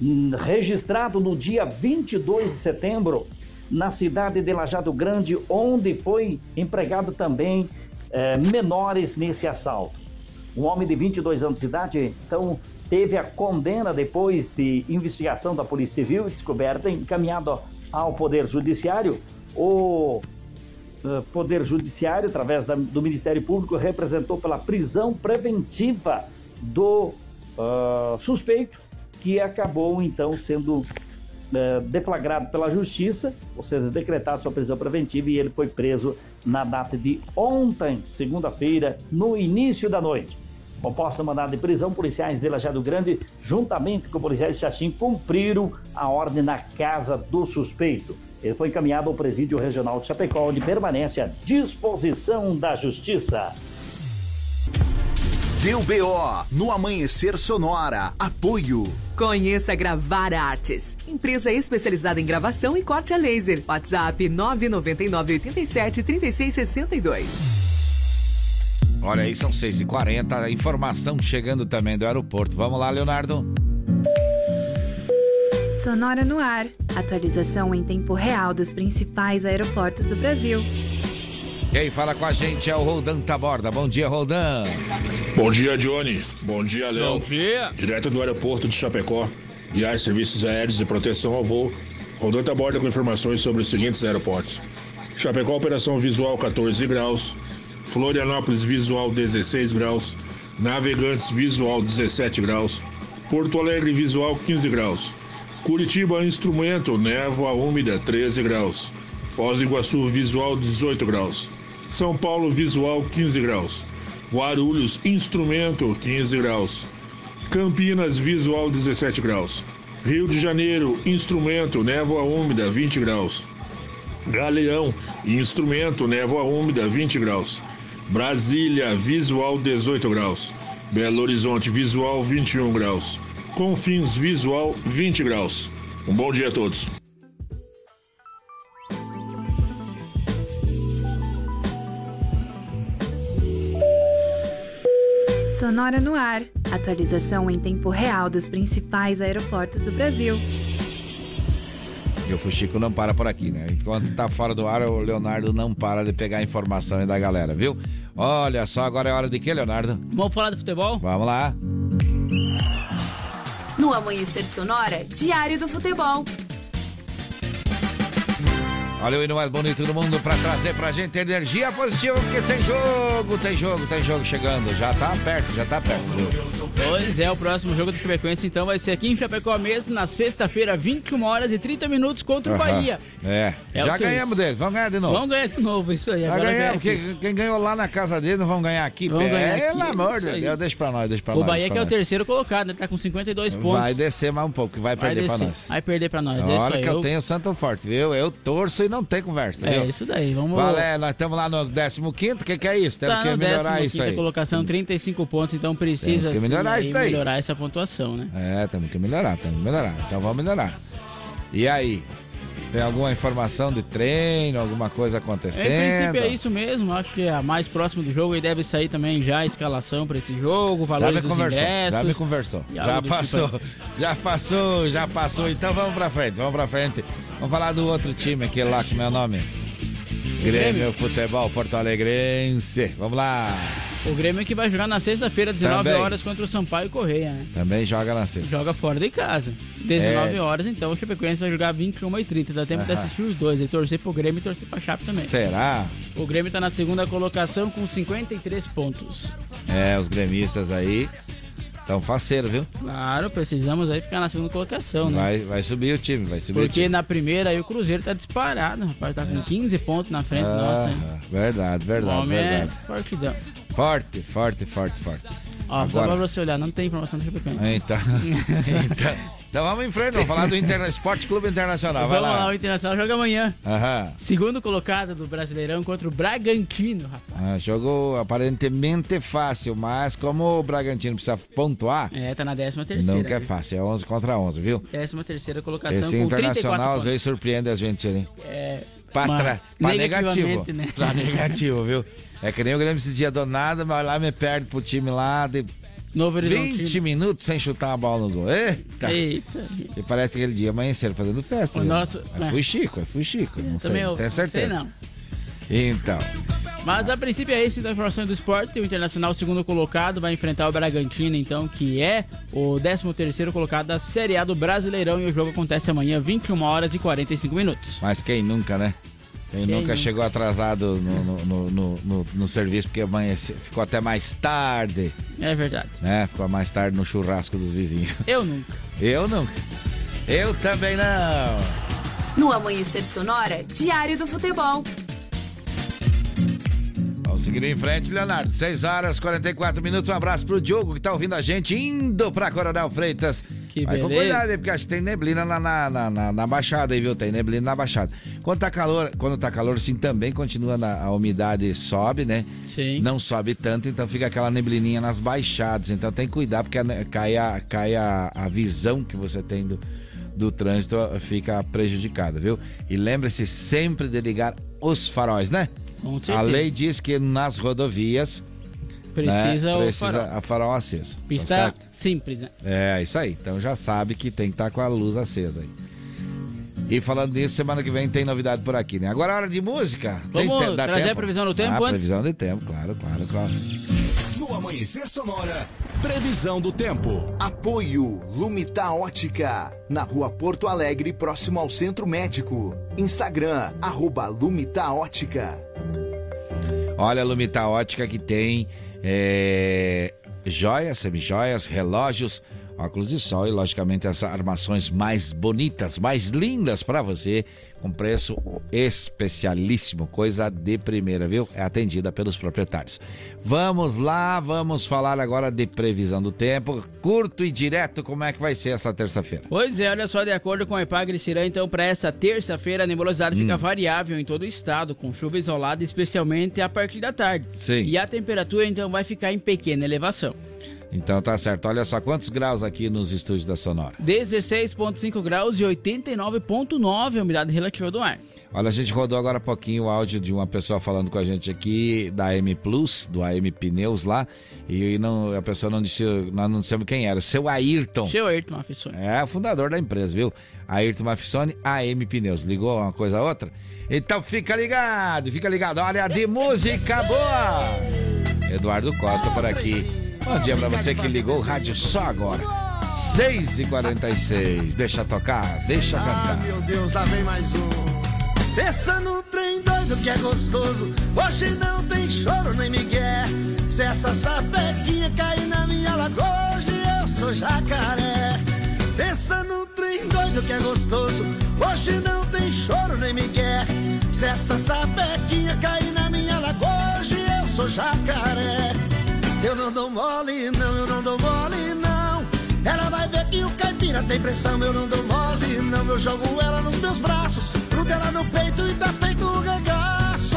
hum, registrado no dia 22 de setembro, na cidade de Lajado Grande, onde foi empregado também eh, menores nesse assalto. Um homem de 22 anos de idade, então, teve a condena depois de investigação da Polícia Civil descoberta, encaminhado ao Poder Judiciário. O eh, Poder Judiciário, através do Ministério Público, representou pela prisão preventiva do ah, suspeito, que acabou então sendo eh, deflagrado pela Justiça, ou seja, decretado sua prisão preventiva e ele foi preso na data de ontem, segunda-feira, no início da noite. Composta mandado de prisão, policiais de Lajado Grande, juntamente com policiais de Xaxim, cumpriram a ordem na casa do suspeito. Ele foi encaminhado ao presídio regional de Chapecó, onde permanece à disposição da Justiça. Deu BO, no Amanhecer Sonora, apoio. Conheça Gravar Artes, empresa especializada em gravação e corte a laser. WhatsApp 999 87 36 62. Olha aí, são 6h40. A informação chegando também do aeroporto. Vamos lá, Leonardo. Sonora no ar. Atualização em tempo real dos principais aeroportos do Brasil. Quem fala com a gente é o Roldan Taborda. Bom dia, Roldan. Bom dia, Johnny. Bom dia, Léo. Bom dia. Direto do aeroporto de Chapecó, guiar serviços aéreos de proteção ao voo. Rodante aborda com informações sobre os seguintes aeroportos. Chapecó, operação visual 14 graus. Florianópolis, visual 16 graus. Navegantes, visual 17 graus. Porto Alegre, visual 15 graus. Curitiba, instrumento, névoa úmida 13 graus. Foz do Iguaçu, visual 18 graus. São Paulo Visual 15 graus. Guarulhos Instrumento 15 graus. Campinas Visual 17 graus. Rio de Janeiro Instrumento Névoa Úmida 20 graus. Galeão Instrumento Névoa Úmida 20 graus. Brasília Visual 18 graus. Belo Horizonte Visual 21 graus. Confins Visual 20 graus. Um bom dia a todos. Sonora no ar. Atualização em tempo real dos principais aeroportos do Brasil. E o Fuxico não para por aqui, né? Enquanto tá fora do ar, o Leonardo não para de pegar a informação aí da galera, viu? Olha só, agora é hora de quê, Leonardo? Vamos falar de futebol? Vamos lá. No Amanhecer Sonora, Diário do Futebol. Olha o hino mais bonito do mundo pra trazer pra gente energia positiva, porque tem jogo, tem jogo, tem jogo chegando. Já tá perto, já tá perto. Pois é, o próximo jogo do Chapecoense então vai ser aqui em Chapecó mesmo, na sexta-feira, 21 horas e 30 minutos contra o Aham. Bahia. É, É o já ganhamos deles, vamos ganhar de novo. Vamos ganhar de novo, isso aí. Já ganhamos, quem, quem ganhou lá na casa deles não vão ganhar aqui. Vamos ganhar aqui, Pelo amor de. Deus, deixa pra nós, deixa pra O nós. Bahia deixa que é o pra terceiro colocado, ele tá com 52 pontos. Vai descer mais um pouco, vai Vai perder pra descer. nós. Vai perder pra nós, é isso Olha aí. que eu tenho Santo Forte, viu? Eu torço e não tem conversa, É viu? isso daí, vamos Valé, nós estamos lá no 15 o que, que é isso? Temos Tá que melhorar 15ª isso aí. colocação, 35 pontos, então precisa Temos que melhorar sim, isso daí. melhorar essa pontuação, né? É, temos que melhorar, temos que melhorar. Então vamos melhorar. E aí? Tem alguma informação de treino, alguma coisa acontecendo? Em princípio é isso mesmo, acho que é a mais próxima do jogo e deve sair também já a escalação pra esse jogo, Já valores me dos conversou, ingressos. já me conversou. Já tipo passou, aí. já passou, já passou. Então vamos pra frente, vamos pra frente. Vamos falar do outro time, aquele lá, como é o nome? Grêmio. Futebol Porto Alegrense. Vamos lá. O Grêmio que vai jogar na sexta-feira, 19 Também. horas, contra o Sampaio Correia, né? Também joga na sexta. Joga fora de casa. 19 É. horas, então o Chapecoense vai jogar 21 e 30 Dá tempo de Aham. assistir os dois. E torcer pro Grêmio e torcer pra Chape também. Será? O Grêmio tá na segunda colocação com 53 pontos. É, os gremistas aí estão faceiros, viu? Claro, precisamos aí ficar na segunda colocação, né? Vai, vai subir o time, vai subir o Porque na primeira aí o Cruzeiro tá disparado, rapaz. Tá com 15 pontos na frente Ah, nossa, hein? verdade, O verdade, homem verdade. é fortidão. Forte, forte, forte, forte. Ó, só Agora- pra você olhar, não tem informação do Chapecoense. Então, então, então vamos em frente, vamos falar do Interna Esporte Clube Internacional. Vai Vamos lá, lá. o Internacional joga amanhã. Aham. Segundo colocado do Brasileirão contra o Bragantino, rapaz. Ah, jogo aparentemente fácil, mas como o Bragantino precisa pontuar, É, tá na 13 terceira. nunca é fácil. É 11 contra 11, viu? 13 terceira colocação Esse com 34 Internacional às vezes surpreende a gente, hein? É, Pra, tra- pra negativo. né? Pra negativo, viu? É que nem o Grêmio esse dia do nada, mas lá me perde pro time lá de Novo 20 Horizontino. minutos sem chutar a bola no gol. Eita! Eita. E parece que aquele dia amanheceram fazendo festa. O viu? nosso- É, é. Fui Chico, é, fui Chico. Não sei, Também eu não tenho certeza. sei não. Então, Mas a princípio é esse da informação do esporte. O Internacional, segundo colocado, vai enfrentar o Bragantino, então, que é o 13 terceiro colocado da Série A do Brasileirão. E o jogo acontece amanhã, 21 horas e 45 minutos. mas quem nunca, né? Quem, Quem nunca chegou atrasado no, no, no, no- no- no serviço porque amanhece, ficou até mais tarde, É verdade. né? Ficou mais tarde no churrasco dos vizinhos. Eu nunca. Eu nunca. Eu também não. No Amanhecer Sonora, Diário do Futebol. Vamos seguir em frente, Leonardo. 6 horas 44 minutos. Um abraço pro Diogo que tá ouvindo a gente, indo pra Coronel Freitas. Que Vai com beleza. cuidado aí, porque acho que tem neblina na, na, na, na- baixada aí, viu? Tem neblina na baixada. Quando tá calor, quando tá calor, sim, também continua na, a umidade sobe, né? Sim. Não sobe tanto, então fica aquela neblininha nas baixadas. Então tem que cuidar, porque cai, a, cai a, a visão que você tem do, do trânsito, fica prejudicada, viu? E lembre-se sempre de ligar os faróis, né? A lei diz que nas rodovias Precisa né, o precisa farol. a farol aceso. tá Pista certo? simples, né? É, isso aí. Então já sabe que tem que estar com a luz acesa aí. E falando nisso, semana que vem tem novidade por aqui, né? Agora é hora de música. Tem Vamos te- dá trazer tempo? a previsão do tempo ah, antes? previsão de tempo, claro, claro, claro. No Amanhecer Sonora, previsão do tempo. Apoio Lumita Ótica, na rua Porto Alegre, próximo ao Centro Médico. Instagram, arroba Lumita Ótica. Olha a Lumita Ótica que tem é, joias, semijoias, relógios. Óculos de sol e, logicamente, as armações mais bonitas, mais lindas para você, com preço especialíssimo, coisa de primeira, viu? É atendida pelos proprietários. Vamos lá, vamos falar agora de previsão do tempo, curto e direto, como é que vai ser essa terça-feira? Pois é, olha só, de acordo com o Epagre Cirã, então para essa terça-feira a nebulosidade fica Hum. variável em todo o estado, com chuva isolada, especialmente a partir da tarde. Sim. E a temperatura então vai ficar em pequena elevação. Então tá certo. Olha só quantos graus aqui nos estúdios da Sonora. 16,5 graus e 89,9 a umidade relativa do ar. Olha, a gente rodou agora há pouquinho o áudio de uma pessoa falando com a gente aqui da M Plus, do AM Pneus lá, e não, a pessoa não disse, nós não dissemos quem era, seu Ayrton. Seu Ayrton Mafissoni. É, o fundador da empresa, viu? Ayrton Mafissoni, AM Pneus. Ligou uma coisa a outra? Então fica ligado, fica ligado. Olha, de música boa! Eduardo Costa por aqui. Bom dia pra você que ligou o rádio só agora. 6h46. Deixa tocar, deixa cantar. Meu Deus, lá vem mais um. Pensa no trem doido que é gostoso. Hoje não tem choro nem migué. Se essa sapequinha cair na minha lagoa, hoje eu sou jacaré. Pensa no trem doido que é gostoso. Hoje não tem choro nem migué. Se essa sapequinha cair na minha lagoa, hoje eu sou jacaré. Eu não dou mole, não, eu não dou mole, não. Ela vai ver que o caipira tem pressão, eu não dou mole, não. Eu jogo ela nos meus braços, grudo ela no peito e tá feito um regaço.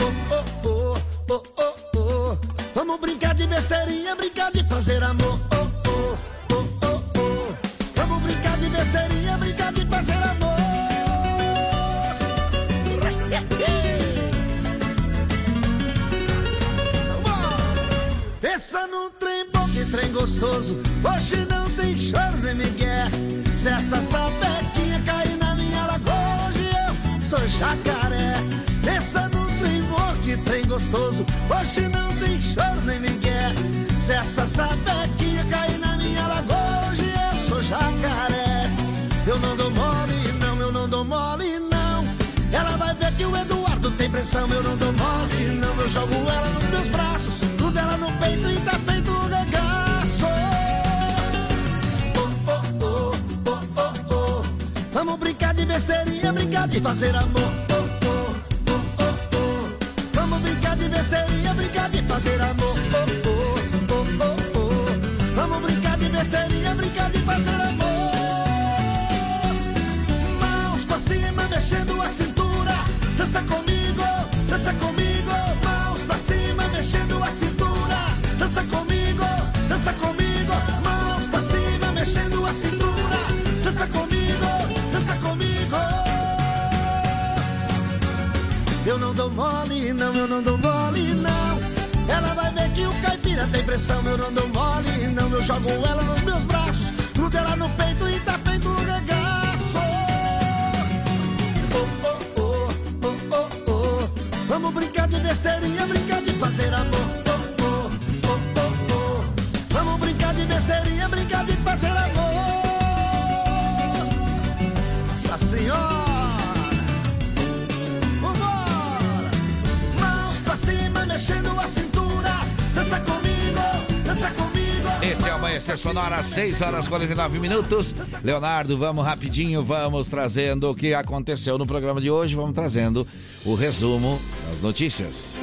Oh, oh, oh, oh, oh, oh. Vamos brincar de besteirinha, brincar de fazer amor. Oh, Pensa num trem bom, que trem gostoso. Hoje não tem choro nem migué. Se essa sapequinha cair na minha lagoa, hoje eu sou jacaré. Pensa num trem bom, que trem gostoso. Hoje não tem choro nem migué. Se essa sapequinha cair na minha lagoa, hoje eu sou jacaré. Eu não dou mole, não, eu não dou mole, não. Ela vai ver que o Eduardo tem pressão, eu não dou mole, não. Eu jogo ela nos meus braços, no peito e tá feito um regaço. Oh, oh, oh. Vamos brincar de besteirinha, brincar de fazer amor. Vamos brincar de besteirinha, brincar de fazer amor. Vamos brincar de besteirinha, brincar de fazer amor. Mãos pra cima, mexendo a cintura. Dança comigo, dança comigo. Mãos pra cima, mexendo a cintura. Dança comigo, dança comigo. Mãos pra cima, mexendo a cintura. Dança comigo, dança comigo. Eu não dou mole, não, eu não dou mole, não. Ela vai ver que o caipira tem pressão, eu não dou mole, não. Eu jogo ela nos meus braços, grudo ela no peito e tá feito um regaço. Oh, oh, oh, oh, oh, oh. Vamos brincar de besteirinha, Sonora, 6 horas e 49 minutos. Leonardo, vamos rapidinho, vamos trazendo o que aconteceu no programa de hoje. Vamos trazendo o resumo das notícias.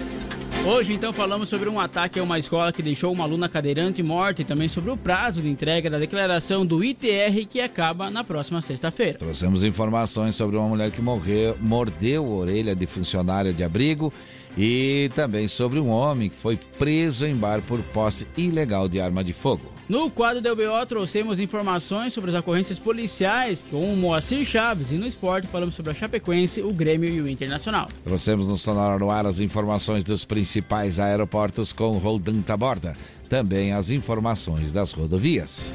Hoje, então, falamos sobre um ataque a uma escola que deixou uma aluna cadeirante morta e também sobre o prazo de entrega da declaração do ITR que acaba na próxima sexta-feira. Trouxemos informações sobre uma mulher que morreu, mordeu a orelha de funcionária de abrigo e também sobre um homem que foi preso em bar por posse ilegal de arma de fogo. No quadro do UBO, trouxemos informações sobre as ocorrências policiais com o Moacir Chaves e no esporte falamos sobre a Chapecoense, o Grêmio e o Internacional. Trouxemos no Sonora no ar as informações dos principais aeroportos com Roldan Taborda. Também as informações das rodovias.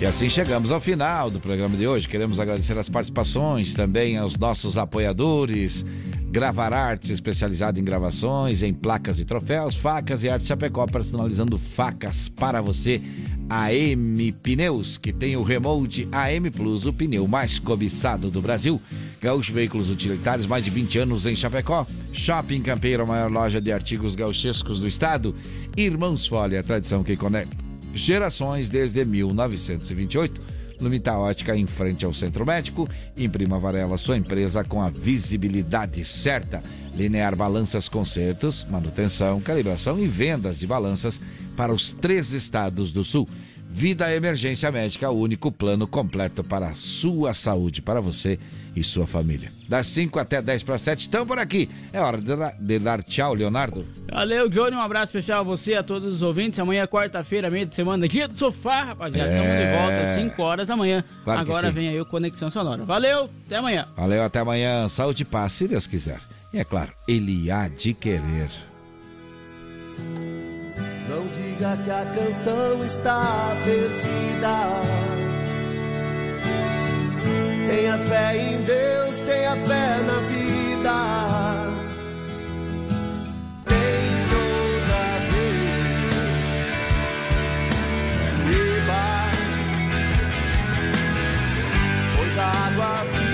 E assim chegamos ao final do programa de hoje. Queremos agradecer as participações também aos nossos apoiadores. Gravar Artes, especializado em gravações, em placas e troféus, facas e arte Chapecó, personalizando facas para você. AM Pneus, que tem o remote AM Plus, o pneu mais cobiçado do Brasil. Gaúcho Veículos Utilitários, mais de 20 anos em Chapecó. Shopping Campeiro, a maior loja de artigos gauchescos do estado. Irmãos Folha, a tradição que conecta gerações desde 1928. Lumita Ótica em frente ao Centro Médico. Imprima Varela, sua empresa com a visibilidade certa. Linear Balanças Concertos, manutenção, calibração e vendas de balanças para os três estados do sul. Vida Emergência Médica, o único plano completo para a sua saúde, para você e sua família. Das 5 até 10 para 7, estão por aqui. É hora de dar, de dar tchau, Leonardo. Valeu, Johnny. Um abraço especial a você, a todos os ouvintes. Amanhã, quarta-feira, meio de semana, dia do sofá, rapaziada. É. Estamos de volta às 5 horas da manhã. Claro Agora vem aí o Conexão Sonora. Valeu, até amanhã. Valeu, até amanhã. Saúde e paz, se Deus quiser. E é claro, Ele há de querer. Não diga que a canção está perdida. Tenha fé em Deus, tenha fé na vida. Tem toda vez. Eba, pois a água.